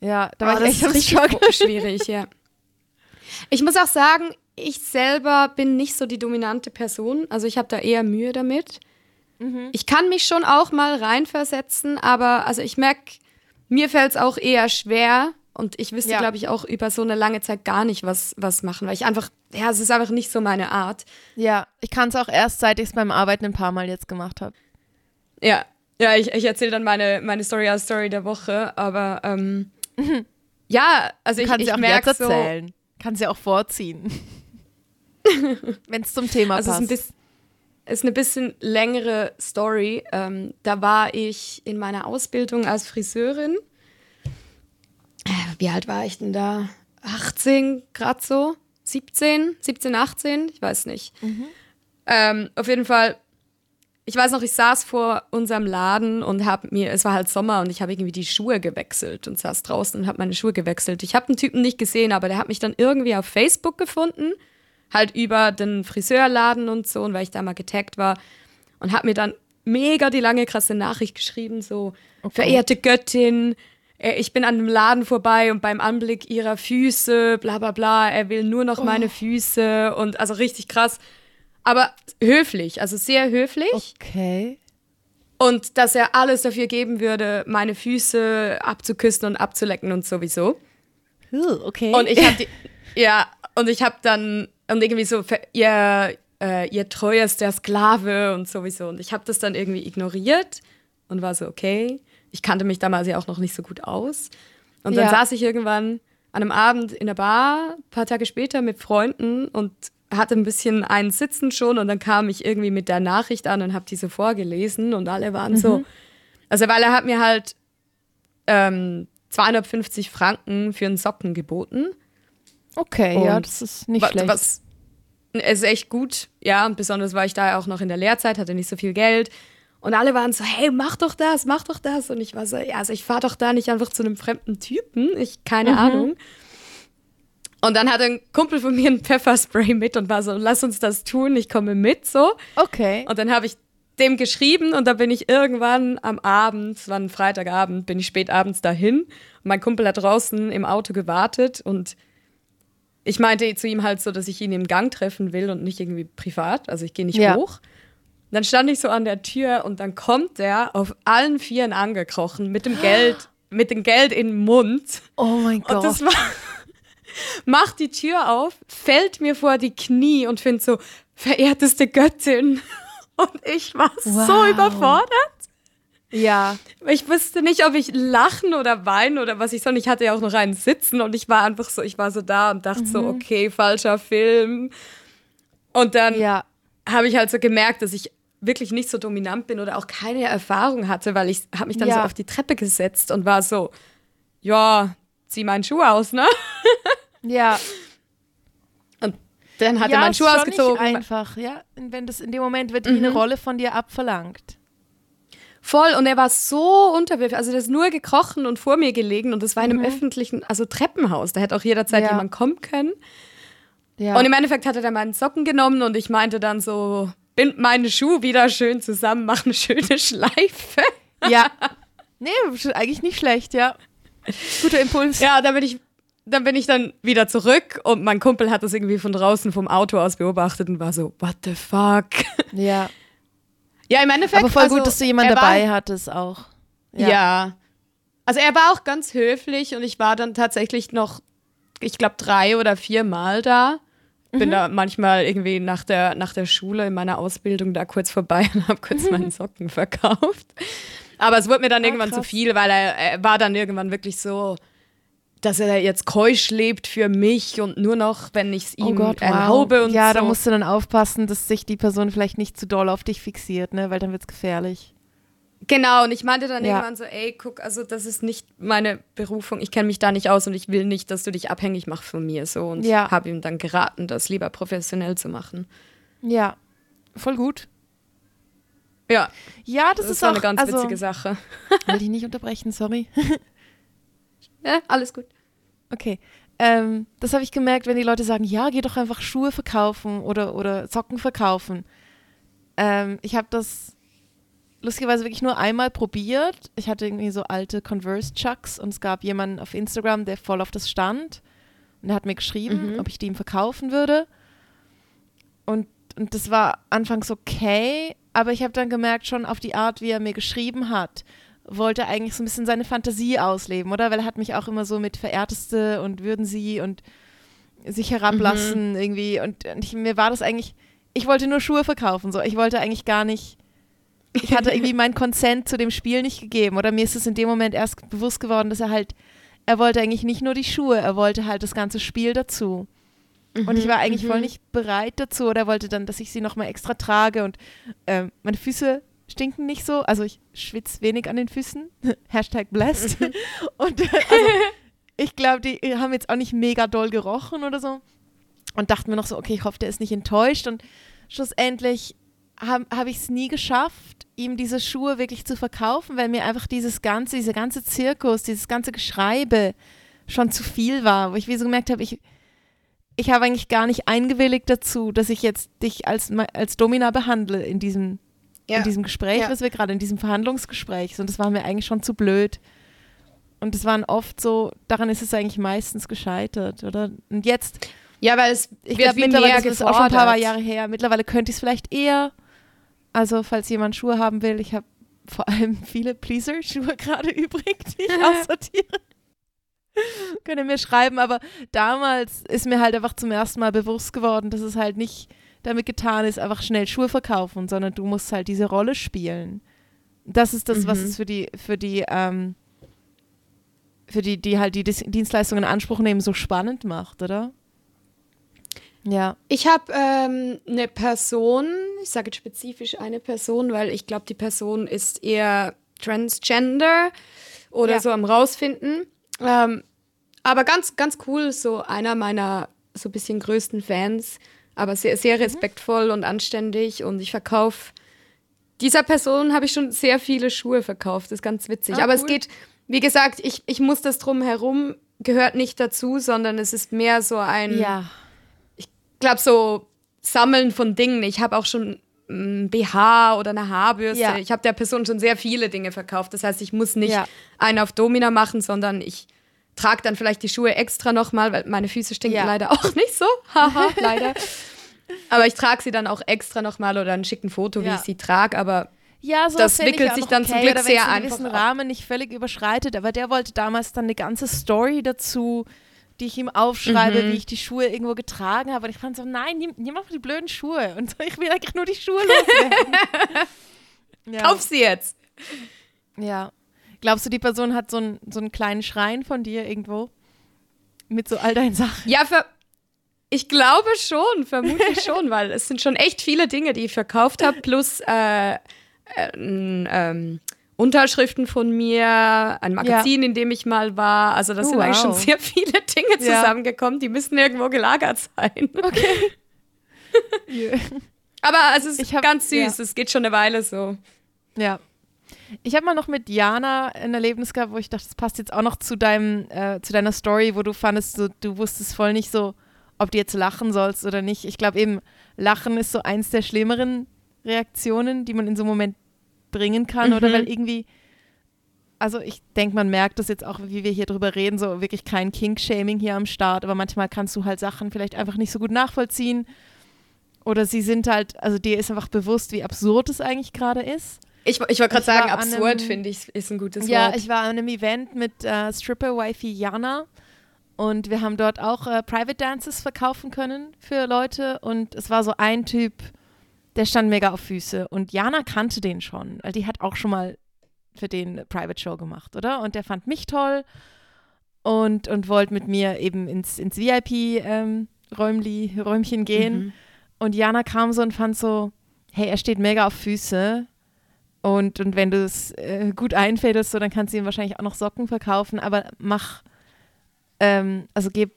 Ja, da war oh, ich echt ist richtig schwierig, ja. Ich muss auch sagen, ich selber bin nicht so die dominante Person. Also ich habe da eher Mühe damit. Mhm. Ich kann mich schon auch mal reinversetzen, aber also ich merke, mir fällt es auch eher schwer. Und ich wüsste, ja. glaube ich, auch über so eine lange Zeit gar nicht was, was machen, weil ich einfach, ja, es ist einfach nicht so meine Art. Ja, ich kann es auch erst, seit ich es beim Arbeiten ein paar Mal jetzt gemacht habe. Ja, ja, ich, ich erzähle dann meine, meine Story als Story der Woche, aber ähm, ja, also ich, kann ich auch merke jetzt erzählen. So, kann sie auch vorziehen. Wenn es zum Thema also passt. Es ist, eine bisschen längere Story. Ähm, da war ich in meiner Ausbildung als Friseurin. Wie alt war ich denn da? 18 gerade so? 17? 17, 18? Ich weiß nicht. Mhm. Ähm, auf jeden Fall ich weiß noch, ich saß vor unserem Laden und habe mir, es war halt Sommer und ich habe irgendwie die Schuhe gewechselt und saß draußen und habe meine Schuhe gewechselt. Ich habe den Typen nicht gesehen, aber der hat mich dann irgendwie auf Facebook gefunden, halt über den Friseurladen und so, und weil ich da mal getaggt war und hat mir dann mega die lange krasse Nachricht geschrieben, so okay. verehrte Göttin, ich bin an dem Laden vorbei und beim Anblick ihrer Füße, bla bla bla, er will nur noch oh. meine Füße und also richtig krass. Aber höflich, also sehr höflich. Okay. Und dass er alles dafür geben würde, meine Füße abzuküssen und abzulecken und sowieso. Okay. Und ich habe ja, und ich habe dann und irgendwie so ihr äh, ihr treuester Sklave und sowieso und ich habe das dann irgendwie ignoriert und war so okay. Ich kannte mich damals ja auch noch nicht so gut aus. Und dann ja. saß ich irgendwann an einem Abend in der Bar, ein paar Tage später mit Freunden und hatte ein bisschen einen Sitzen schon und dann kam ich irgendwie mit der Nachricht an und habe diese vorgelesen und alle waren mhm. so. Also, weil er hat mir halt ähm, 250 Franken für einen Socken geboten. Okay, und ja, das ist nicht schlecht. Was, es ist echt gut, ja, und besonders war ich da auch noch in der Lehrzeit, hatte nicht so viel Geld. Und alle waren so, hey, mach doch das, mach doch das. Und ich war so, ja, also ich fahre doch da nicht einfach zu einem fremden Typen. Ich, keine mhm. Ahnung. Und dann hat ein Kumpel von mir ein Pfefferspray mit und war so, lass uns das tun, ich komme mit, so. Okay. Und dann habe ich dem geschrieben und da bin ich irgendwann am Abend, es war ein Freitagabend, bin ich spät abends dahin. Und mein Kumpel hat draußen im Auto gewartet und ich meinte zu ihm halt so, dass ich ihn im Gang treffen will und nicht irgendwie privat, also ich gehe nicht ja. hoch. Dann stand ich so an der Tür und dann kommt der auf allen Vieren angekrochen mit dem Geld, mit dem Geld im Mund. Oh mein Gott. Und das war macht die Tür auf, fällt mir vor die Knie und findet so, verehrteste Göttin. Und ich war wow. so überfordert. Ja. Ich wusste nicht, ob ich lachen oder weinen oder was ich soll. Ich hatte ja auch noch einen Sitzen und ich war einfach so, ich war so da und dachte mhm. so, okay, falscher Film. Und dann ja. habe ich halt so gemerkt, dass ich wirklich nicht so dominant bin oder auch keine Erfahrung hatte, weil ich habe mich dann ja. so auf die Treppe gesetzt und war so, ja, zieh meinen Schuh aus, ne? Ja. Und dann hat ja, er meinen Schuh ausgezogen. Nicht einfach, ja. Und wenn das in dem Moment wird mhm. eine Rolle von dir abverlangt. Voll, und er war so unterwürfig. Also, der ist nur gekrochen und vor mir gelegen und das war in einem mhm. öffentlichen, also Treppenhaus. Da hätte auch jederzeit ja. jemand kommen können. Ja. Und im Endeffekt hat er dann meinen Socken genommen und ich meinte dann so: bind meine Schuhe wieder schön zusammen, mach eine schöne Schleife. Ja. Nee, eigentlich nicht schlecht, ja. Guter Impuls. Ja, da bin ich dann bin ich dann wieder zurück und mein Kumpel hat das irgendwie von draußen vom Auto aus beobachtet und war so, what the fuck? Ja. Ja, im Endeffekt. Aber voll also, gut, dass du jemanden dabei war, hattest auch. Ja. ja. Also er war auch ganz höflich und ich war dann tatsächlich noch, ich glaube, drei oder vier Mal da. Bin mhm. da manchmal irgendwie nach der, nach der Schule in meiner Ausbildung da kurz vorbei und habe kurz meinen Socken verkauft. Aber es wurde mir dann ah, irgendwann krass. zu viel, weil er, er war dann irgendwann wirklich so, dass er jetzt keusch lebt für mich und nur noch, wenn ich es oh ihm oh Gott, erlaube wow. und Ja, so. da musst du dann aufpassen, dass sich die Person vielleicht nicht zu doll auf dich fixiert, ne? weil dann wird es gefährlich. Genau, und ich meinte dann ja. irgendwann so, ey, guck, also das ist nicht meine Berufung, ich kenne mich da nicht aus und ich will nicht, dass du dich abhängig machst von mir so und ja. habe ihm dann geraten, das lieber professionell zu machen. Ja, voll gut. Ja. Ja, das, das ist war auch, eine ganz also, witzige Sache. will ich nicht unterbrechen, sorry. Ja, alles gut. Okay. Ähm, das habe ich gemerkt, wenn die Leute sagen, ja, geh doch einfach Schuhe verkaufen oder, oder Socken verkaufen. Ähm, ich habe das lustigerweise wirklich nur einmal probiert. Ich hatte irgendwie so alte Converse Chucks und es gab jemanden auf Instagram, der voll auf das stand. Und er hat mir geschrieben, mhm. ob ich die ihm verkaufen würde. Und, und das war anfangs okay, aber ich habe dann gemerkt, schon auf die Art, wie er mir geschrieben hat, wollte eigentlich so ein bisschen seine Fantasie ausleben, oder? Weil er hat mich auch immer so mit Verehrteste und würden sie und sich herablassen mhm. irgendwie. Und, und ich, mir war das eigentlich, ich wollte nur Schuhe verkaufen, so. Ich wollte eigentlich gar nicht, ich hatte irgendwie meinen Consent zu dem Spiel nicht gegeben. Oder mir ist es in dem Moment erst bewusst geworden, dass er halt, er wollte eigentlich nicht nur die Schuhe, er wollte halt das ganze Spiel dazu. Mhm, und ich war eigentlich mhm. voll nicht bereit dazu oder wollte dann, dass ich sie nochmal extra trage und äh, meine Füße stinken nicht so. Also ich schwitze wenig an den Füßen. Hashtag blessed. und äh, also, ich glaube, die haben jetzt auch nicht mega doll gerochen oder so. Und dachte mir noch so, okay, ich hoffe, der ist nicht enttäuscht. Und schlussendlich habe hab ich es nie geschafft, ihm diese Schuhe wirklich zu verkaufen, weil mir einfach dieses ganze, dieser ganze Zirkus, dieses ganze Geschreibe schon zu viel war, wo ich wie so gemerkt habe, ich, ich habe eigentlich gar nicht eingewilligt dazu, dass ich jetzt dich als, als Domina behandle in diesem, ja. in diesem Gespräch, ja. was wir gerade in diesem Verhandlungsgespräch, und das war mir eigentlich schon zu blöd. Und es waren oft so, daran ist es eigentlich meistens gescheitert, oder? Und jetzt. Ja, weil es ich glaube mittlerweile ist es auch schon ein paar Jahre her. Mittlerweile könnte ich es vielleicht eher. Also falls jemand Schuhe haben will, ich habe vor allem viele Pleaser-Schuhe gerade übrig, die ich aussortiere. Könnt ihr mir schreiben, aber damals ist mir halt einfach zum ersten Mal bewusst geworden, dass es halt nicht damit getan ist, einfach schnell Schuhe verkaufen, sondern du musst halt diese Rolle spielen. Das ist das, mhm. was es für die, für die, ähm, für die, die halt die Dienstleistungen in Anspruch nehmen, so spannend macht, oder? Ja. Ich habe ähm, eine Person, ich sage jetzt spezifisch eine Person, weil ich glaube, die Person ist eher transgender oder ja. so am rausfinden. Ähm, aber ganz, ganz cool, so einer meiner so ein bisschen größten Fans, aber sehr, sehr mhm. respektvoll mhm. und anständig und ich verkaufe dieser Person habe ich schon sehr viele Schuhe verkauft. Das ist ganz witzig. Ah, aber cool. es geht, wie gesagt, ich, ich muss das drumherum, gehört nicht dazu, sondern es ist mehr so ein, ja. ich glaube, so Sammeln von Dingen. Ich habe auch schon ein BH oder eine Haarbürste. Ja. Ich habe der Person schon sehr viele Dinge verkauft. Das heißt, ich muss nicht ja. einen auf Domina machen, sondern ich trage dann vielleicht die Schuhe extra nochmal, weil meine Füße stinken ja. leider auch nicht so. Haha, leider. Aber ich trage sie dann auch extra nochmal oder ein schicken Foto, wie ich sie trage. Aber ja, so das wickelt sich dann okay, zum Glück sehr einfach. Wenn Rahmen nicht völlig überschreitet, aber der wollte damals dann eine ganze Story dazu, die ich ihm aufschreibe, mhm. wie ich die Schuhe irgendwo getragen habe. Und ich fand so, nein, nimm, nimm einfach die blöden Schuhe. Und so, ich will eigentlich nur die Schuhe loswerden. ja. Kauf sie jetzt. Ja. Glaubst du, die Person hat so, ein, so einen kleinen Schrein von dir irgendwo? Mit so all deinen Sachen? Ja, für, ich glaube schon, vermutlich schon, weil es sind schon echt viele Dinge, die ich verkauft habe, plus äh, äh, ähm, Unterschriften von mir, ein Magazin, ja. in dem ich mal war. Also das oh, sind wow. eigentlich schon sehr viele Dinge zusammengekommen, die müssen irgendwo gelagert sein. Okay. Aber es ist hab, ganz süß, ja. es geht schon eine Weile so. Ja. Ich habe mal noch mit Jana ein Erlebnis gehabt, wo ich dachte, das passt jetzt auch noch zu deinem, äh, zu deiner Story, wo du fandest, so, du wusstest voll nicht so, ob du jetzt lachen sollst oder nicht. Ich glaube eben, Lachen ist so eins der schlimmeren Reaktionen, die man in so einem Moment bringen kann, mhm. oder weil irgendwie, also ich denke, man merkt das jetzt auch, wie wir hier drüber reden, so wirklich kein Kink-Shaming hier am Start, aber manchmal kannst du halt Sachen vielleicht einfach nicht so gut nachvollziehen. Oder sie sind halt, also dir ist einfach bewusst, wie absurd es eigentlich gerade ist. Ich, ich wollte gerade sagen, absurd finde ich, ist ein gutes ja, Wort. Ja, ich war an einem Event mit äh, Stripper-Wifi Jana und wir haben dort auch äh, Private Dances verkaufen können für Leute und es war so ein Typ, der stand mega auf Füße und Jana kannte den schon, weil die hat auch schon mal für den Private Show gemacht, oder? Und der fand mich toll und, und wollte mit mir eben ins, ins VIP-Räumchen ähm, gehen. Mhm. Und Jana kam so und fand so, hey, er steht mega auf Füße. Und, und wenn du es äh, gut einfädelst, so, dann kannst du ihm wahrscheinlich auch noch Socken verkaufen, aber mach, ähm, also gib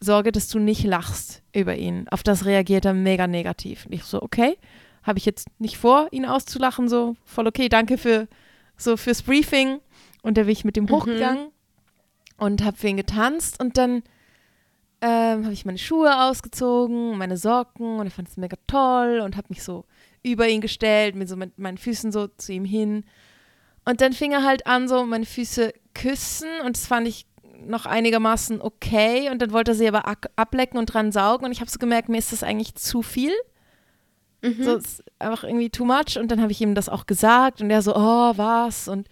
Sorge, dass du nicht lachst über ihn. Auf das reagiert er mega negativ. Und ich so, okay, habe ich jetzt nicht vor, ihn auszulachen, so voll okay, danke für so fürs Briefing. Und da bin ich mit ihm mhm. hochgegangen und habe für ihn getanzt und dann ähm, habe ich meine Schuhe ausgezogen, meine Socken und er fand es mega toll und habe mich so über ihn gestellt, mit so mit meinen Füßen so zu ihm hin. Und dann fing er halt an, so meine Füße küssen und das fand ich noch einigermaßen okay und dann wollte er sie aber ablecken und dran saugen und ich habe so gemerkt, mir ist das eigentlich zu viel. Mhm. So, ist einfach irgendwie too much. Und dann habe ich ihm das auch gesagt und er so, oh, was? Und,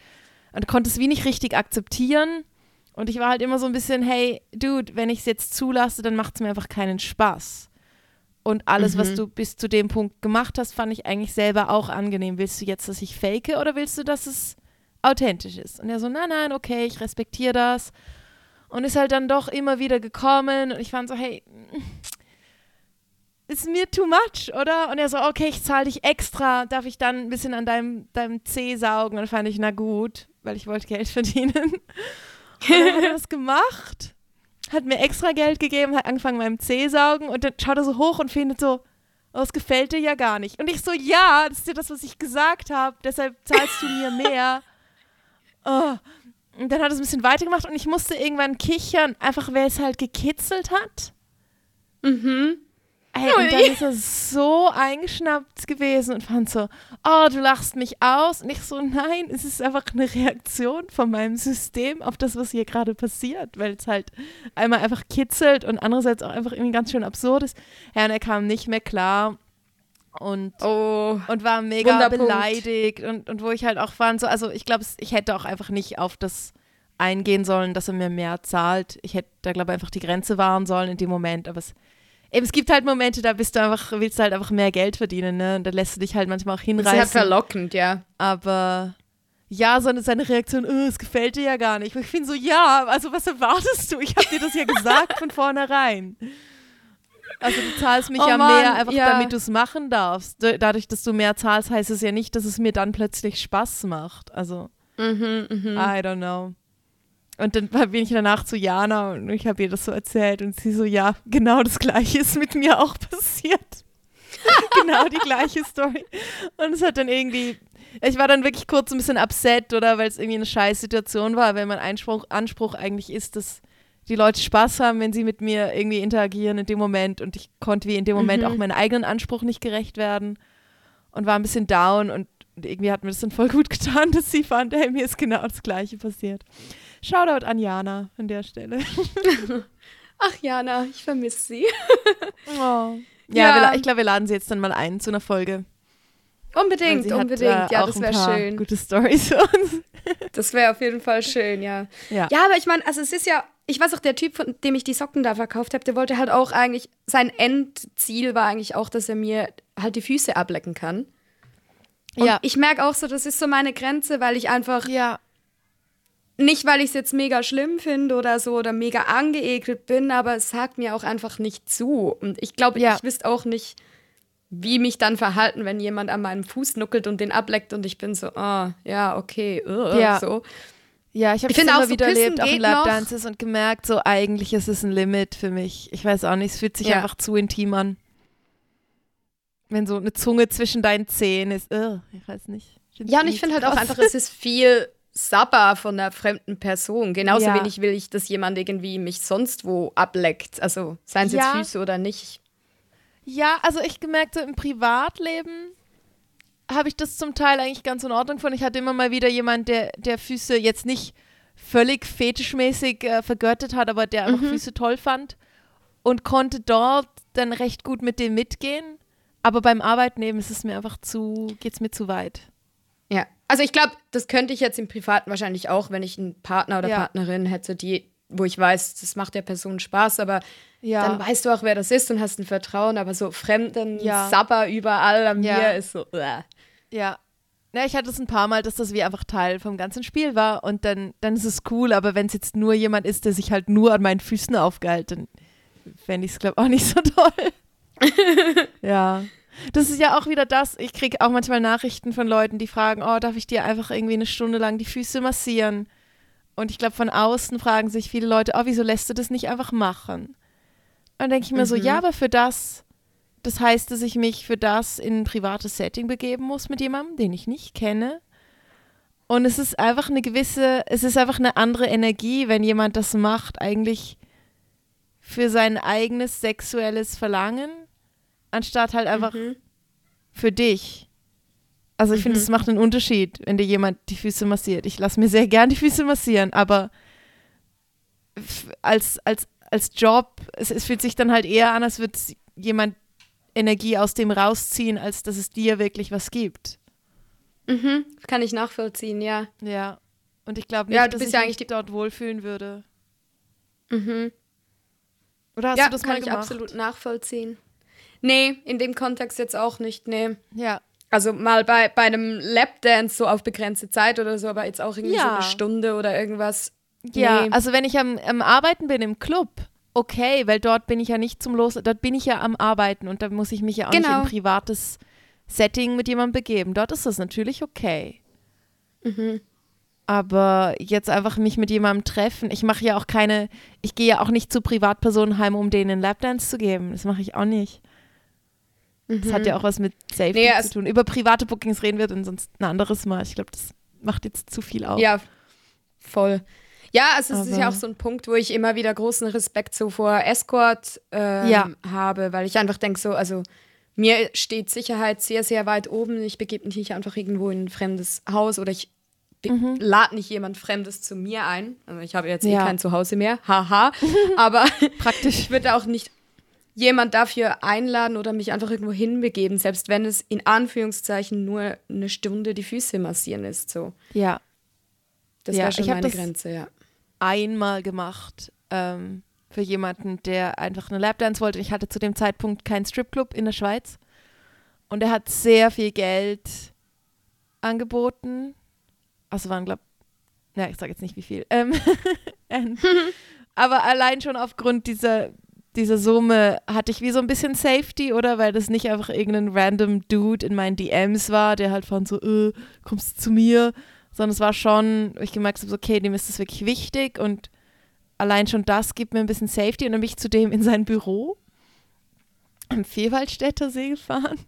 und konnte es wie nicht richtig akzeptieren. Und ich war halt immer so ein bisschen, hey, Dude, wenn ich es jetzt zulasse, dann macht es mir einfach keinen Spaß. Und alles, mhm. was du bis zu dem Punkt gemacht hast, fand ich eigentlich selber auch angenehm. Willst du jetzt, dass ich fake oder willst du, dass es authentisch ist? Und er so, nein, nein, okay, ich respektiere das. Und ist halt dann doch immer wieder gekommen. Und ich fand so, hey, ist mir too much, oder? Und er so, okay, ich zahle dich extra, darf ich dann ein bisschen an deinem, deinem Zeh saugen? Und dann fand ich, na gut, weil ich wollte Geld verdienen. Und dann hat er das gemacht, hat mir extra Geld gegeben, hat angefangen meinem Zeh saugen und dann schaut er so hoch und findet so, oh, das gefällt dir ja gar nicht. Und ich so, ja, das ist ja das, was ich gesagt habe, deshalb zahlst du mir mehr. Oh. Und dann hat es ein bisschen weitergemacht und ich musste irgendwann kichern, einfach weil es halt gekitzelt hat. Mhm. Ey, und dann ist er so eingeschnappt gewesen und fand so, oh, du lachst mich aus. Und ich so, nein, es ist einfach eine Reaktion von meinem System auf das, was hier gerade passiert, weil es halt einmal einfach kitzelt und andererseits auch einfach irgendwie ganz schön absurd ist. Ja, und er kam nicht mehr klar und, oh, und war mega beleidigt und, und wo ich halt auch fand, so, also ich glaube, ich hätte auch einfach nicht auf das eingehen sollen, dass er mir mehr zahlt. Ich hätte da, glaube ich, einfach die Grenze wahren sollen in dem Moment, aber es Eben, es gibt halt Momente, da bist du einfach, willst du halt einfach mehr Geld verdienen, ne? Und da lässt du dich halt manchmal auch hinreißen. Das ist halt verlockend, ja. Aber ja, sondern seine Reaktion, oh, es gefällt dir ja gar nicht. Ich finde so, ja, also was erwartest du? Ich habe dir das ja gesagt von vornherein. Also du zahlst mich oh ja Mann, mehr, einfach ja. damit du es machen darfst. Dadurch, dass du mehr zahlst, heißt es ja nicht, dass es mir dann plötzlich Spaß macht. Also, mhm, mh. I don't know. Und dann bin ich danach zu Jana und ich habe ihr das so erzählt und sie so, ja, genau das gleiche ist mit mir auch passiert. genau die gleiche Story. Und es hat dann irgendwie, ich war dann wirklich kurz ein bisschen upset oder weil es irgendwie eine scheiß Situation war, weil mein Einspruch, Anspruch eigentlich ist, dass die Leute Spaß haben, wenn sie mit mir irgendwie interagieren in dem Moment und ich konnte wie in dem Moment mhm. auch meinen eigenen Anspruch nicht gerecht werden und war ein bisschen down und irgendwie hat mir das dann voll gut getan, dass sie fand, hey, mir ist genau das gleiche passiert. Shoutout an Jana an der Stelle. Ach, Jana, ich vermisse sie. oh. Ja, ja. ich glaube, wir laden sie jetzt dann mal ein zu einer Folge. Unbedingt, unbedingt. Hat, äh, ja, das wäre schön. Gute Stories für uns. das wäre auf jeden Fall schön, ja. Ja, ja aber ich meine, also es ist ja, ich weiß auch, der Typ, von dem ich die Socken da verkauft habe, der wollte halt auch eigentlich, sein Endziel war eigentlich auch, dass er mir halt die Füße ablecken kann. Und ja. ich merke auch so, das ist so meine Grenze, weil ich einfach ja. Nicht, weil ich es jetzt mega schlimm finde oder so oder mega angeekelt bin, aber es sagt mir auch einfach nicht zu. Und ich glaube, ja. ich wüsste auch nicht, wie mich dann verhalten, wenn jemand an meinem Fuß nuckelt und den ableckt und ich bin so, ah, ja, okay, uh, ja. so. Ja, ich habe es immer so wieder erlebt, auch in Lapdances und gemerkt, so eigentlich ist es ein Limit für mich. Ich weiß auch nicht, es fühlt sich ja. einfach zu intim an. Wenn so eine Zunge zwischen deinen Zähnen ist, uh, ich weiß nicht. Ja, und ich finde halt auch einfach, es ist viel Sabber von einer fremden Person. Genauso ja. wenig will ich, dass jemand irgendwie mich sonst wo ableckt. Also seien es ja. jetzt Füße oder nicht. Ja, also ich gemerkt, so im Privatleben habe ich das zum Teil eigentlich ganz in Ordnung von. Ich hatte immer mal wieder jemand, der, der Füße jetzt nicht völlig fetischmäßig äh, vergöttet hat, aber der einfach mhm. Füße toll fand und konnte dort dann recht gut mit dem mitgehen. Aber beim Arbeiten eben ist es mir einfach zu, geht es mir zu weit. Ja, also ich glaube, das könnte ich jetzt im Privaten wahrscheinlich auch, wenn ich einen Partner oder ja. Partnerin hätte, die, wo ich weiß, das macht der Person Spaß, aber ja. dann weißt du auch, wer das ist und hast ein Vertrauen, aber so fremden ja. Sabber überall an mir ist so. Uh. Ja. Na, ich hatte es ein paar Mal, dass das wie einfach Teil vom ganzen Spiel war und dann, dann ist es cool, aber wenn es jetzt nur jemand ist, der sich halt nur an meinen Füßen aufgehalten, fände ich es, glaube ich, auch nicht so toll. ja. Das ist ja auch wieder das. Ich kriege auch manchmal Nachrichten von Leuten, die fragen, oh, darf ich dir einfach irgendwie eine Stunde lang die Füße massieren? Und ich glaube, von außen fragen sich viele Leute, oh, wieso lässt du das nicht einfach machen? Und dann denke ich mir mhm. so, ja, aber für das, das heißt, dass ich mich für das in ein privates Setting begeben muss mit jemandem, den ich nicht kenne. Und es ist einfach eine gewisse, es ist einfach eine andere Energie, wenn jemand das macht, eigentlich für sein eigenes sexuelles Verlangen anstatt halt einfach mhm. für dich. Also ich mhm. finde, es macht einen Unterschied, wenn dir jemand die Füße massiert. Ich lasse mir sehr gern die Füße massieren, aber als, als, als Job, es, es fühlt sich dann halt eher an, als würde jemand Energie aus dem rausziehen, als dass es dir wirklich was gibt. Mhm, kann ich nachvollziehen, ja. Ja. Und ich glaube nicht, ja, dass ich ja mich dort wohlfühlen würde. Mhm. Oder hast ja, du das kann mal gemacht? ich absolut nachvollziehen. Nee, in dem Kontext jetzt auch nicht, nee. Ja. Also mal bei, bei einem Lapdance so auf begrenzte Zeit oder so, aber jetzt auch irgendwie ja. so eine Stunde oder irgendwas. Ja, nee. also wenn ich am, am Arbeiten bin im Club, okay, weil dort bin ich ja nicht zum Los, dort bin ich ja am Arbeiten und da muss ich mich ja auch genau. nicht in ein genau. privates Setting mit jemandem begeben. Dort ist das natürlich okay. Mhm. Aber jetzt einfach mich mit jemandem treffen, ich mache ja auch keine, ich gehe ja auch nicht zu Privatpersonen heim, um denen einen Lapdance zu geben. Das mache ich auch nicht. Mhm. Das hat ja mhm. auch was mit Safety nee, zu tun. Über private Bookings reden wir dann sonst ein anderes Mal. Ich glaube, das macht jetzt zu viel auf. Ja, voll. Ja, also es ist ja auch so ein Punkt, wo ich immer wieder großen Respekt so vor Escort ähm, ja. habe, weil ich einfach denke so, also mir steht Sicherheit sehr, sehr weit oben. Ich begebe mich nicht einfach irgendwo in ein fremdes Haus oder ich mhm. lade nicht jemand Fremdes zu mir ein. Also ich habe jetzt eh ja. eh kein Zuhause mehr, haha. Aber praktisch. ich würde auch nicht jemand dafür einladen oder mich einfach irgendwo hinbegeben, selbst wenn es in Anführungszeichen nur eine Stunde die Füße massieren ist. So. Ja. Das ja, wäre schon meine Grenze, ja. Einmal gemacht ähm, für jemanden, der einfach eine Lapdance wollte. Ich hatte zu dem Zeitpunkt keinen Stripclub in der Schweiz. Und er hat sehr viel Geld angeboten. Also waren, glaube ja, ich sage jetzt nicht wie viel. Ähm, aber allein schon aufgrund dieser diese Summe hatte ich wie so ein bisschen Safety, oder? Weil das nicht einfach irgendein random Dude in meinen DMs war, der halt von so, äh, kommst du zu mir? Sondern es war schon, ich gemerkt habe, okay, dem ist das wirklich wichtig und allein schon das gibt mir ein bisschen Safety und dann bin ich zu dem in sein Büro am Vierwaldstätter See gefahren.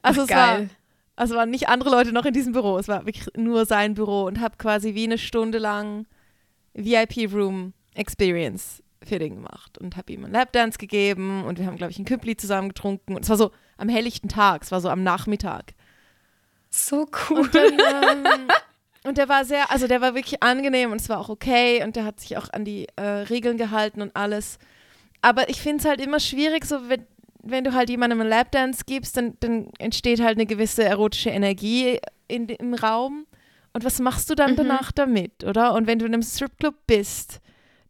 Also Ach, es geil. war also waren nicht andere Leute noch in diesem Büro, es war wirklich nur sein Büro und habe quasi wie eine Stunde lang VIP Room Experience für den gemacht und habe ihm einen Lapdance gegeben und wir haben, glaube ich, ein Küppli zusammen getrunken. Und es war so am helllichten Tag, es war so am Nachmittag. So cool. Und, dann, ähm, und der war sehr, also der war wirklich angenehm und es war auch okay und der hat sich auch an die äh, Regeln gehalten und alles. Aber ich finde es halt immer schwierig, so wenn, wenn du halt jemandem einen Lapdance gibst, dann, dann entsteht halt eine gewisse erotische Energie in, im Raum. Und was machst du dann mhm. danach damit, oder? Und wenn du in einem Stripclub bist,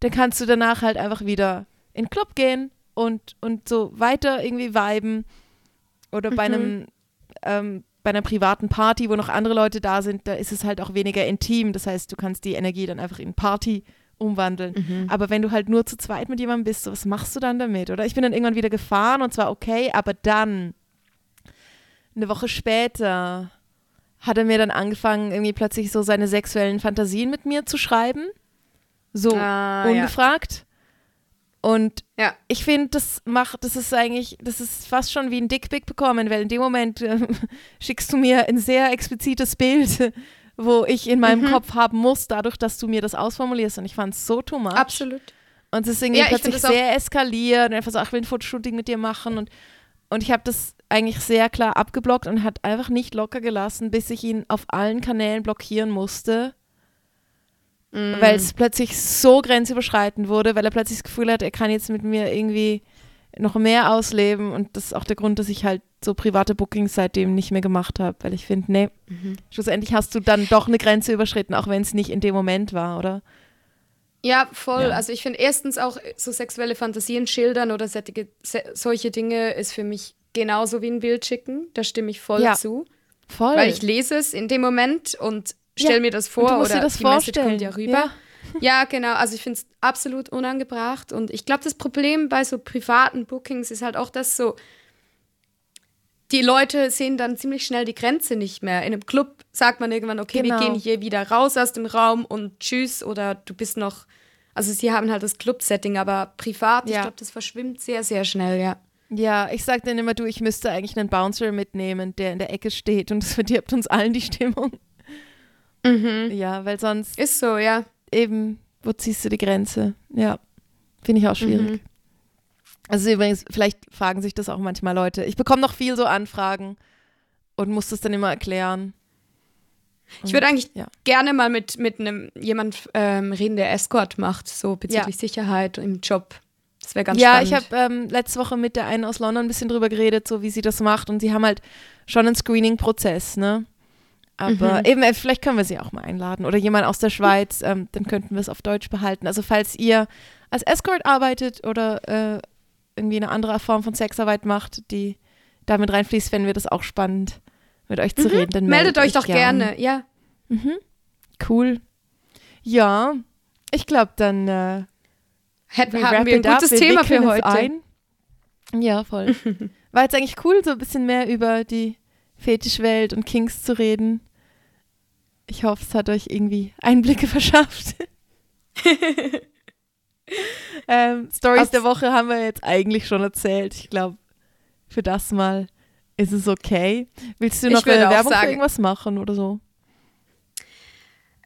dann kannst du danach halt einfach wieder in den Club gehen und, und so weiter irgendwie viben. Oder bei mhm. einem ähm, bei einer privaten Party, wo noch andere Leute da sind, da ist es halt auch weniger intim. Das heißt, du kannst die Energie dann einfach in Party umwandeln. Mhm. Aber wenn du halt nur zu zweit mit jemandem bist, so, was machst du dann damit? Oder ich bin dann irgendwann wieder gefahren und zwar okay, aber dann, eine Woche später, hat er mir dann angefangen, irgendwie plötzlich so seine sexuellen Fantasien mit mir zu schreiben. So ah, ungefragt. Ja. Und ja. ich finde, das macht, das ist eigentlich, das ist fast schon wie ein Dickpick bekommen, weil in dem Moment äh, schickst du mir ein sehr explizites Bild, wo ich in meinem mhm. Kopf haben muss, dadurch, dass du mir das ausformulierst. Und ich fand es so too much. Absolut. Und es ist irgendwie ja, plötzlich sehr eskaliert und einfach so, ach, ich will ein Fotoshooting mit dir machen. Und, und ich habe das eigentlich sehr klar abgeblockt und hat einfach nicht locker gelassen, bis ich ihn auf allen Kanälen blockieren musste Mm. Weil es plötzlich so grenzüberschreitend wurde, weil er plötzlich das Gefühl hat, er kann jetzt mit mir irgendwie noch mehr ausleben. Und das ist auch der Grund, dass ich halt so private Bookings seitdem nicht mehr gemacht habe, weil ich finde, nee, mhm. schlussendlich hast du dann doch eine Grenze überschritten, auch wenn es nicht in dem Moment war, oder? Ja, voll. Ja. Also ich finde erstens auch so sexuelle Fantasien schildern oder solche Dinge ist für mich genauso wie ein Bild schicken. Da stimme ich voll ja. zu. Voll. Weil ich lese es in dem Moment und stell ja. mir das vor oder das die vorstellen. Message kommt ja rüber. Ja, ja genau. Also ich finde es absolut unangebracht und ich glaube, das Problem bei so privaten Bookings ist halt auch, dass so die Leute sehen dann ziemlich schnell die Grenze nicht mehr. In einem Club sagt man irgendwann, okay, genau. wir gehen hier wieder raus aus dem Raum und tschüss oder du bist noch, also sie haben halt das Club-Setting, aber privat, ja. ich glaube, das verschwimmt sehr, sehr schnell, ja. Ja, ich sag dann immer, du, ich müsste eigentlich einen Bouncer mitnehmen, der in der Ecke steht und das verdirbt uns allen die Stimmung. Mhm. Ja, weil sonst. Ist so, ja. Eben, wo ziehst du die Grenze? Ja, finde ich auch schwierig. Mhm. Also übrigens, vielleicht fragen sich das auch manchmal Leute. Ich bekomme noch viel so Anfragen und muss das dann immer erklären. Ich würde eigentlich ja. gerne mal mit, mit einem jemand ähm, reden, der Escort macht, so bezüglich ja. Sicherheit im Job. Das wäre ganz ja, spannend. Ja, ich habe ähm, letzte Woche mit der einen aus London ein bisschen drüber geredet, so wie sie das macht. Und sie haben halt schon einen Screening-Prozess, ne? Aber mhm. eben, äh, vielleicht können wir sie auch mal einladen. Oder jemand aus der Schweiz, ähm, dann könnten wir es auf Deutsch behalten. Also falls ihr als Escort arbeitet oder äh, irgendwie eine andere Form von Sexarbeit macht, die damit reinfließt, fänden wir das auch spannend, mit euch zu mhm. reden. Dann meldet, meldet euch doch gern. gerne, ja. Mhm. Cool. Ja, ich glaube, dann äh, Hätten, haben wir ein gutes wir Thema für heute. Ein. Ja, voll. War jetzt eigentlich cool, so ein bisschen mehr über die Fetischwelt und Kings zu reden. Ich hoffe, es hat euch irgendwie Einblicke verschafft. ähm, Stories der Woche haben wir jetzt eigentlich schon erzählt. Ich glaube, für das mal ist es okay. Willst du noch eine Werbung sagen, für irgendwas machen oder so?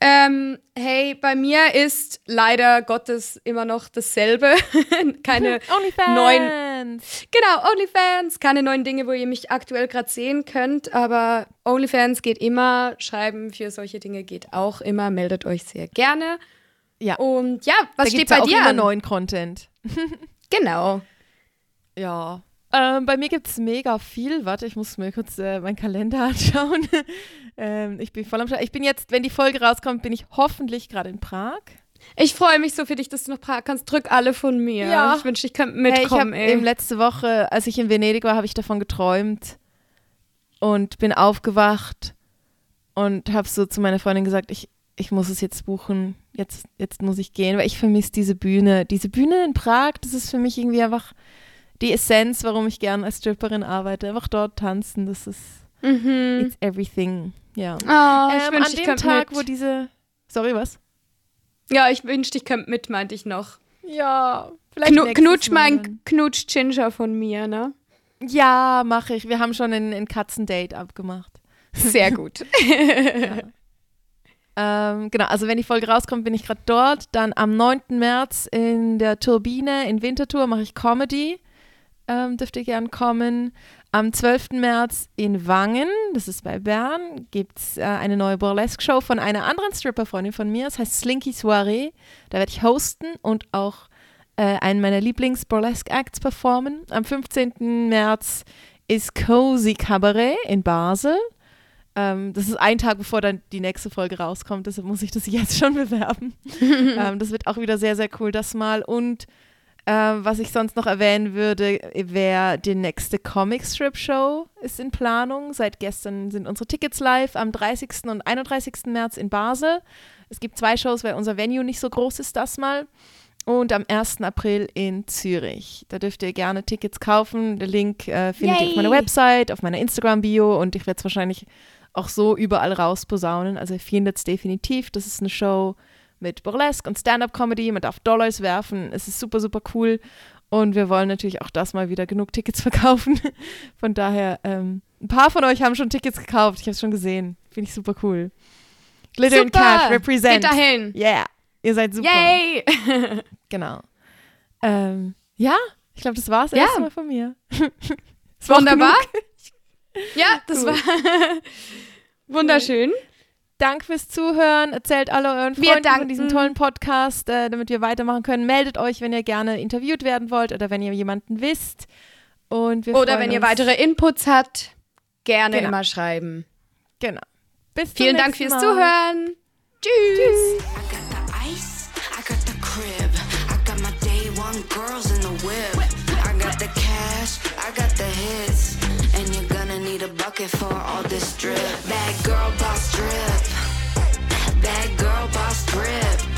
Ähm, hey, bei mir ist leider Gottes immer noch dasselbe. keine neuen. Genau, OnlyFans. Keine neuen Dinge, wo ihr mich aktuell gerade sehen könnt. Aber OnlyFans geht immer. Schreiben für solche Dinge geht auch immer. Meldet euch sehr gerne. Ja. Und ja, was da steht bei ja auch dir? Immer neuen Content. genau. Ja. Ähm, bei mir gibt es mega viel. Warte, ich muss mir kurz äh, meinen Kalender anschauen. ähm, ich bin voll am Start. Ich bin jetzt, wenn die Folge rauskommt, bin ich hoffentlich gerade in Prag. Ich freue mich so für dich, dass du nach Prag kannst. Drück alle von mir. Ja. Ich wünsche, ich könnte mitkommen. Hey, ich eben letzte Woche, als ich in Venedig war, habe ich davon geträumt und bin aufgewacht und habe so zu meiner Freundin gesagt, ich, ich muss es jetzt buchen. Jetzt, jetzt muss ich gehen, weil ich vermisse diese Bühne. Diese Bühne in Prag, das ist für mich irgendwie einfach die Essenz, warum ich gern als Stripperin arbeite. Einfach dort tanzen, das ist mhm. it's everything. Ja. Oh, ich ähm, wünsch, an dem Tag, mit. wo diese Sorry, was? Ja, ich wünschte, ich könnte mit, meinte ich noch. Ja, vielleicht Knu Knutsch mein Knutsch Ginger von mir, ne? Ja, mache ich. Wir haben schon ein, ein Katzendate abgemacht. Sehr gut. ja. Ähm, genau, also wenn die Folge rauskommt, bin ich gerade dort. Dann am 9. März in der Turbine in Winterthur mache ich Comedy ähm, dürft ihr gern kommen. Am 12. März in Wangen, das ist bei Bern, gibt es äh, eine neue Burlesque-Show von einer anderen Stripper-Freundin von mir. Das heißt Slinky Soiree. Da werde ich hosten und auch äh, einen meiner Lieblings-Burlesque-Acts performen. Am 15. März ist Cozy Cabaret in Basel. Ähm, das ist ein Tag, bevor dann die nächste Folge rauskommt, deshalb muss ich das jetzt schon bewerben. ähm, das wird auch wieder sehr, sehr cool, das mal. Und ähm, was ich sonst noch erwähnen würde, wäre die nächste Comic-Strip-Show ist in Planung. Seit gestern sind unsere Tickets live am 30. und 31. März in Basel. Es gibt zwei Shows, weil unser Venue nicht so groß ist, das mal. Und am 1. April in Zürich. Da dürft ihr gerne Tickets kaufen. Der Link äh, findet Yay. ihr auf meiner Website, auf meiner Instagram-Bio und ich werde es wahrscheinlich auch so überall rausposaunen. Also ihr findet es definitiv. Das ist eine Show, mit Burlesque und Stand-up-Comedy. Man darf Dollars werfen. Es ist super, super cool. Und wir wollen natürlich auch das mal wieder genug Tickets verkaufen. Von daher, ähm, ein paar von euch haben schon Tickets gekauft. Ich habe es schon gesehen. Finde ich super cool. Glitter super. and Cash represent. Geht dahin. Yeah. Ihr seid super. Yay. genau. Ähm, ja, ich glaube, das war es ja. erstmal von mir. Wunderbar. ja, das cool. war wunderschön. Dank fürs Zuhören. Erzählt alle euren Freunden von diesem tollen Podcast, äh, damit wir weitermachen können. Meldet euch, wenn ihr gerne interviewt werden wollt oder wenn ihr jemanden wisst. Und wir oder wenn ihr weitere Inputs habt, gerne genau. immer schreiben. Genau. Bis Vielen Dank fürs Mal. Zuhören. Tschüss. Tschüss. bucket for all this drip. Bad girl boss drip. boss grip.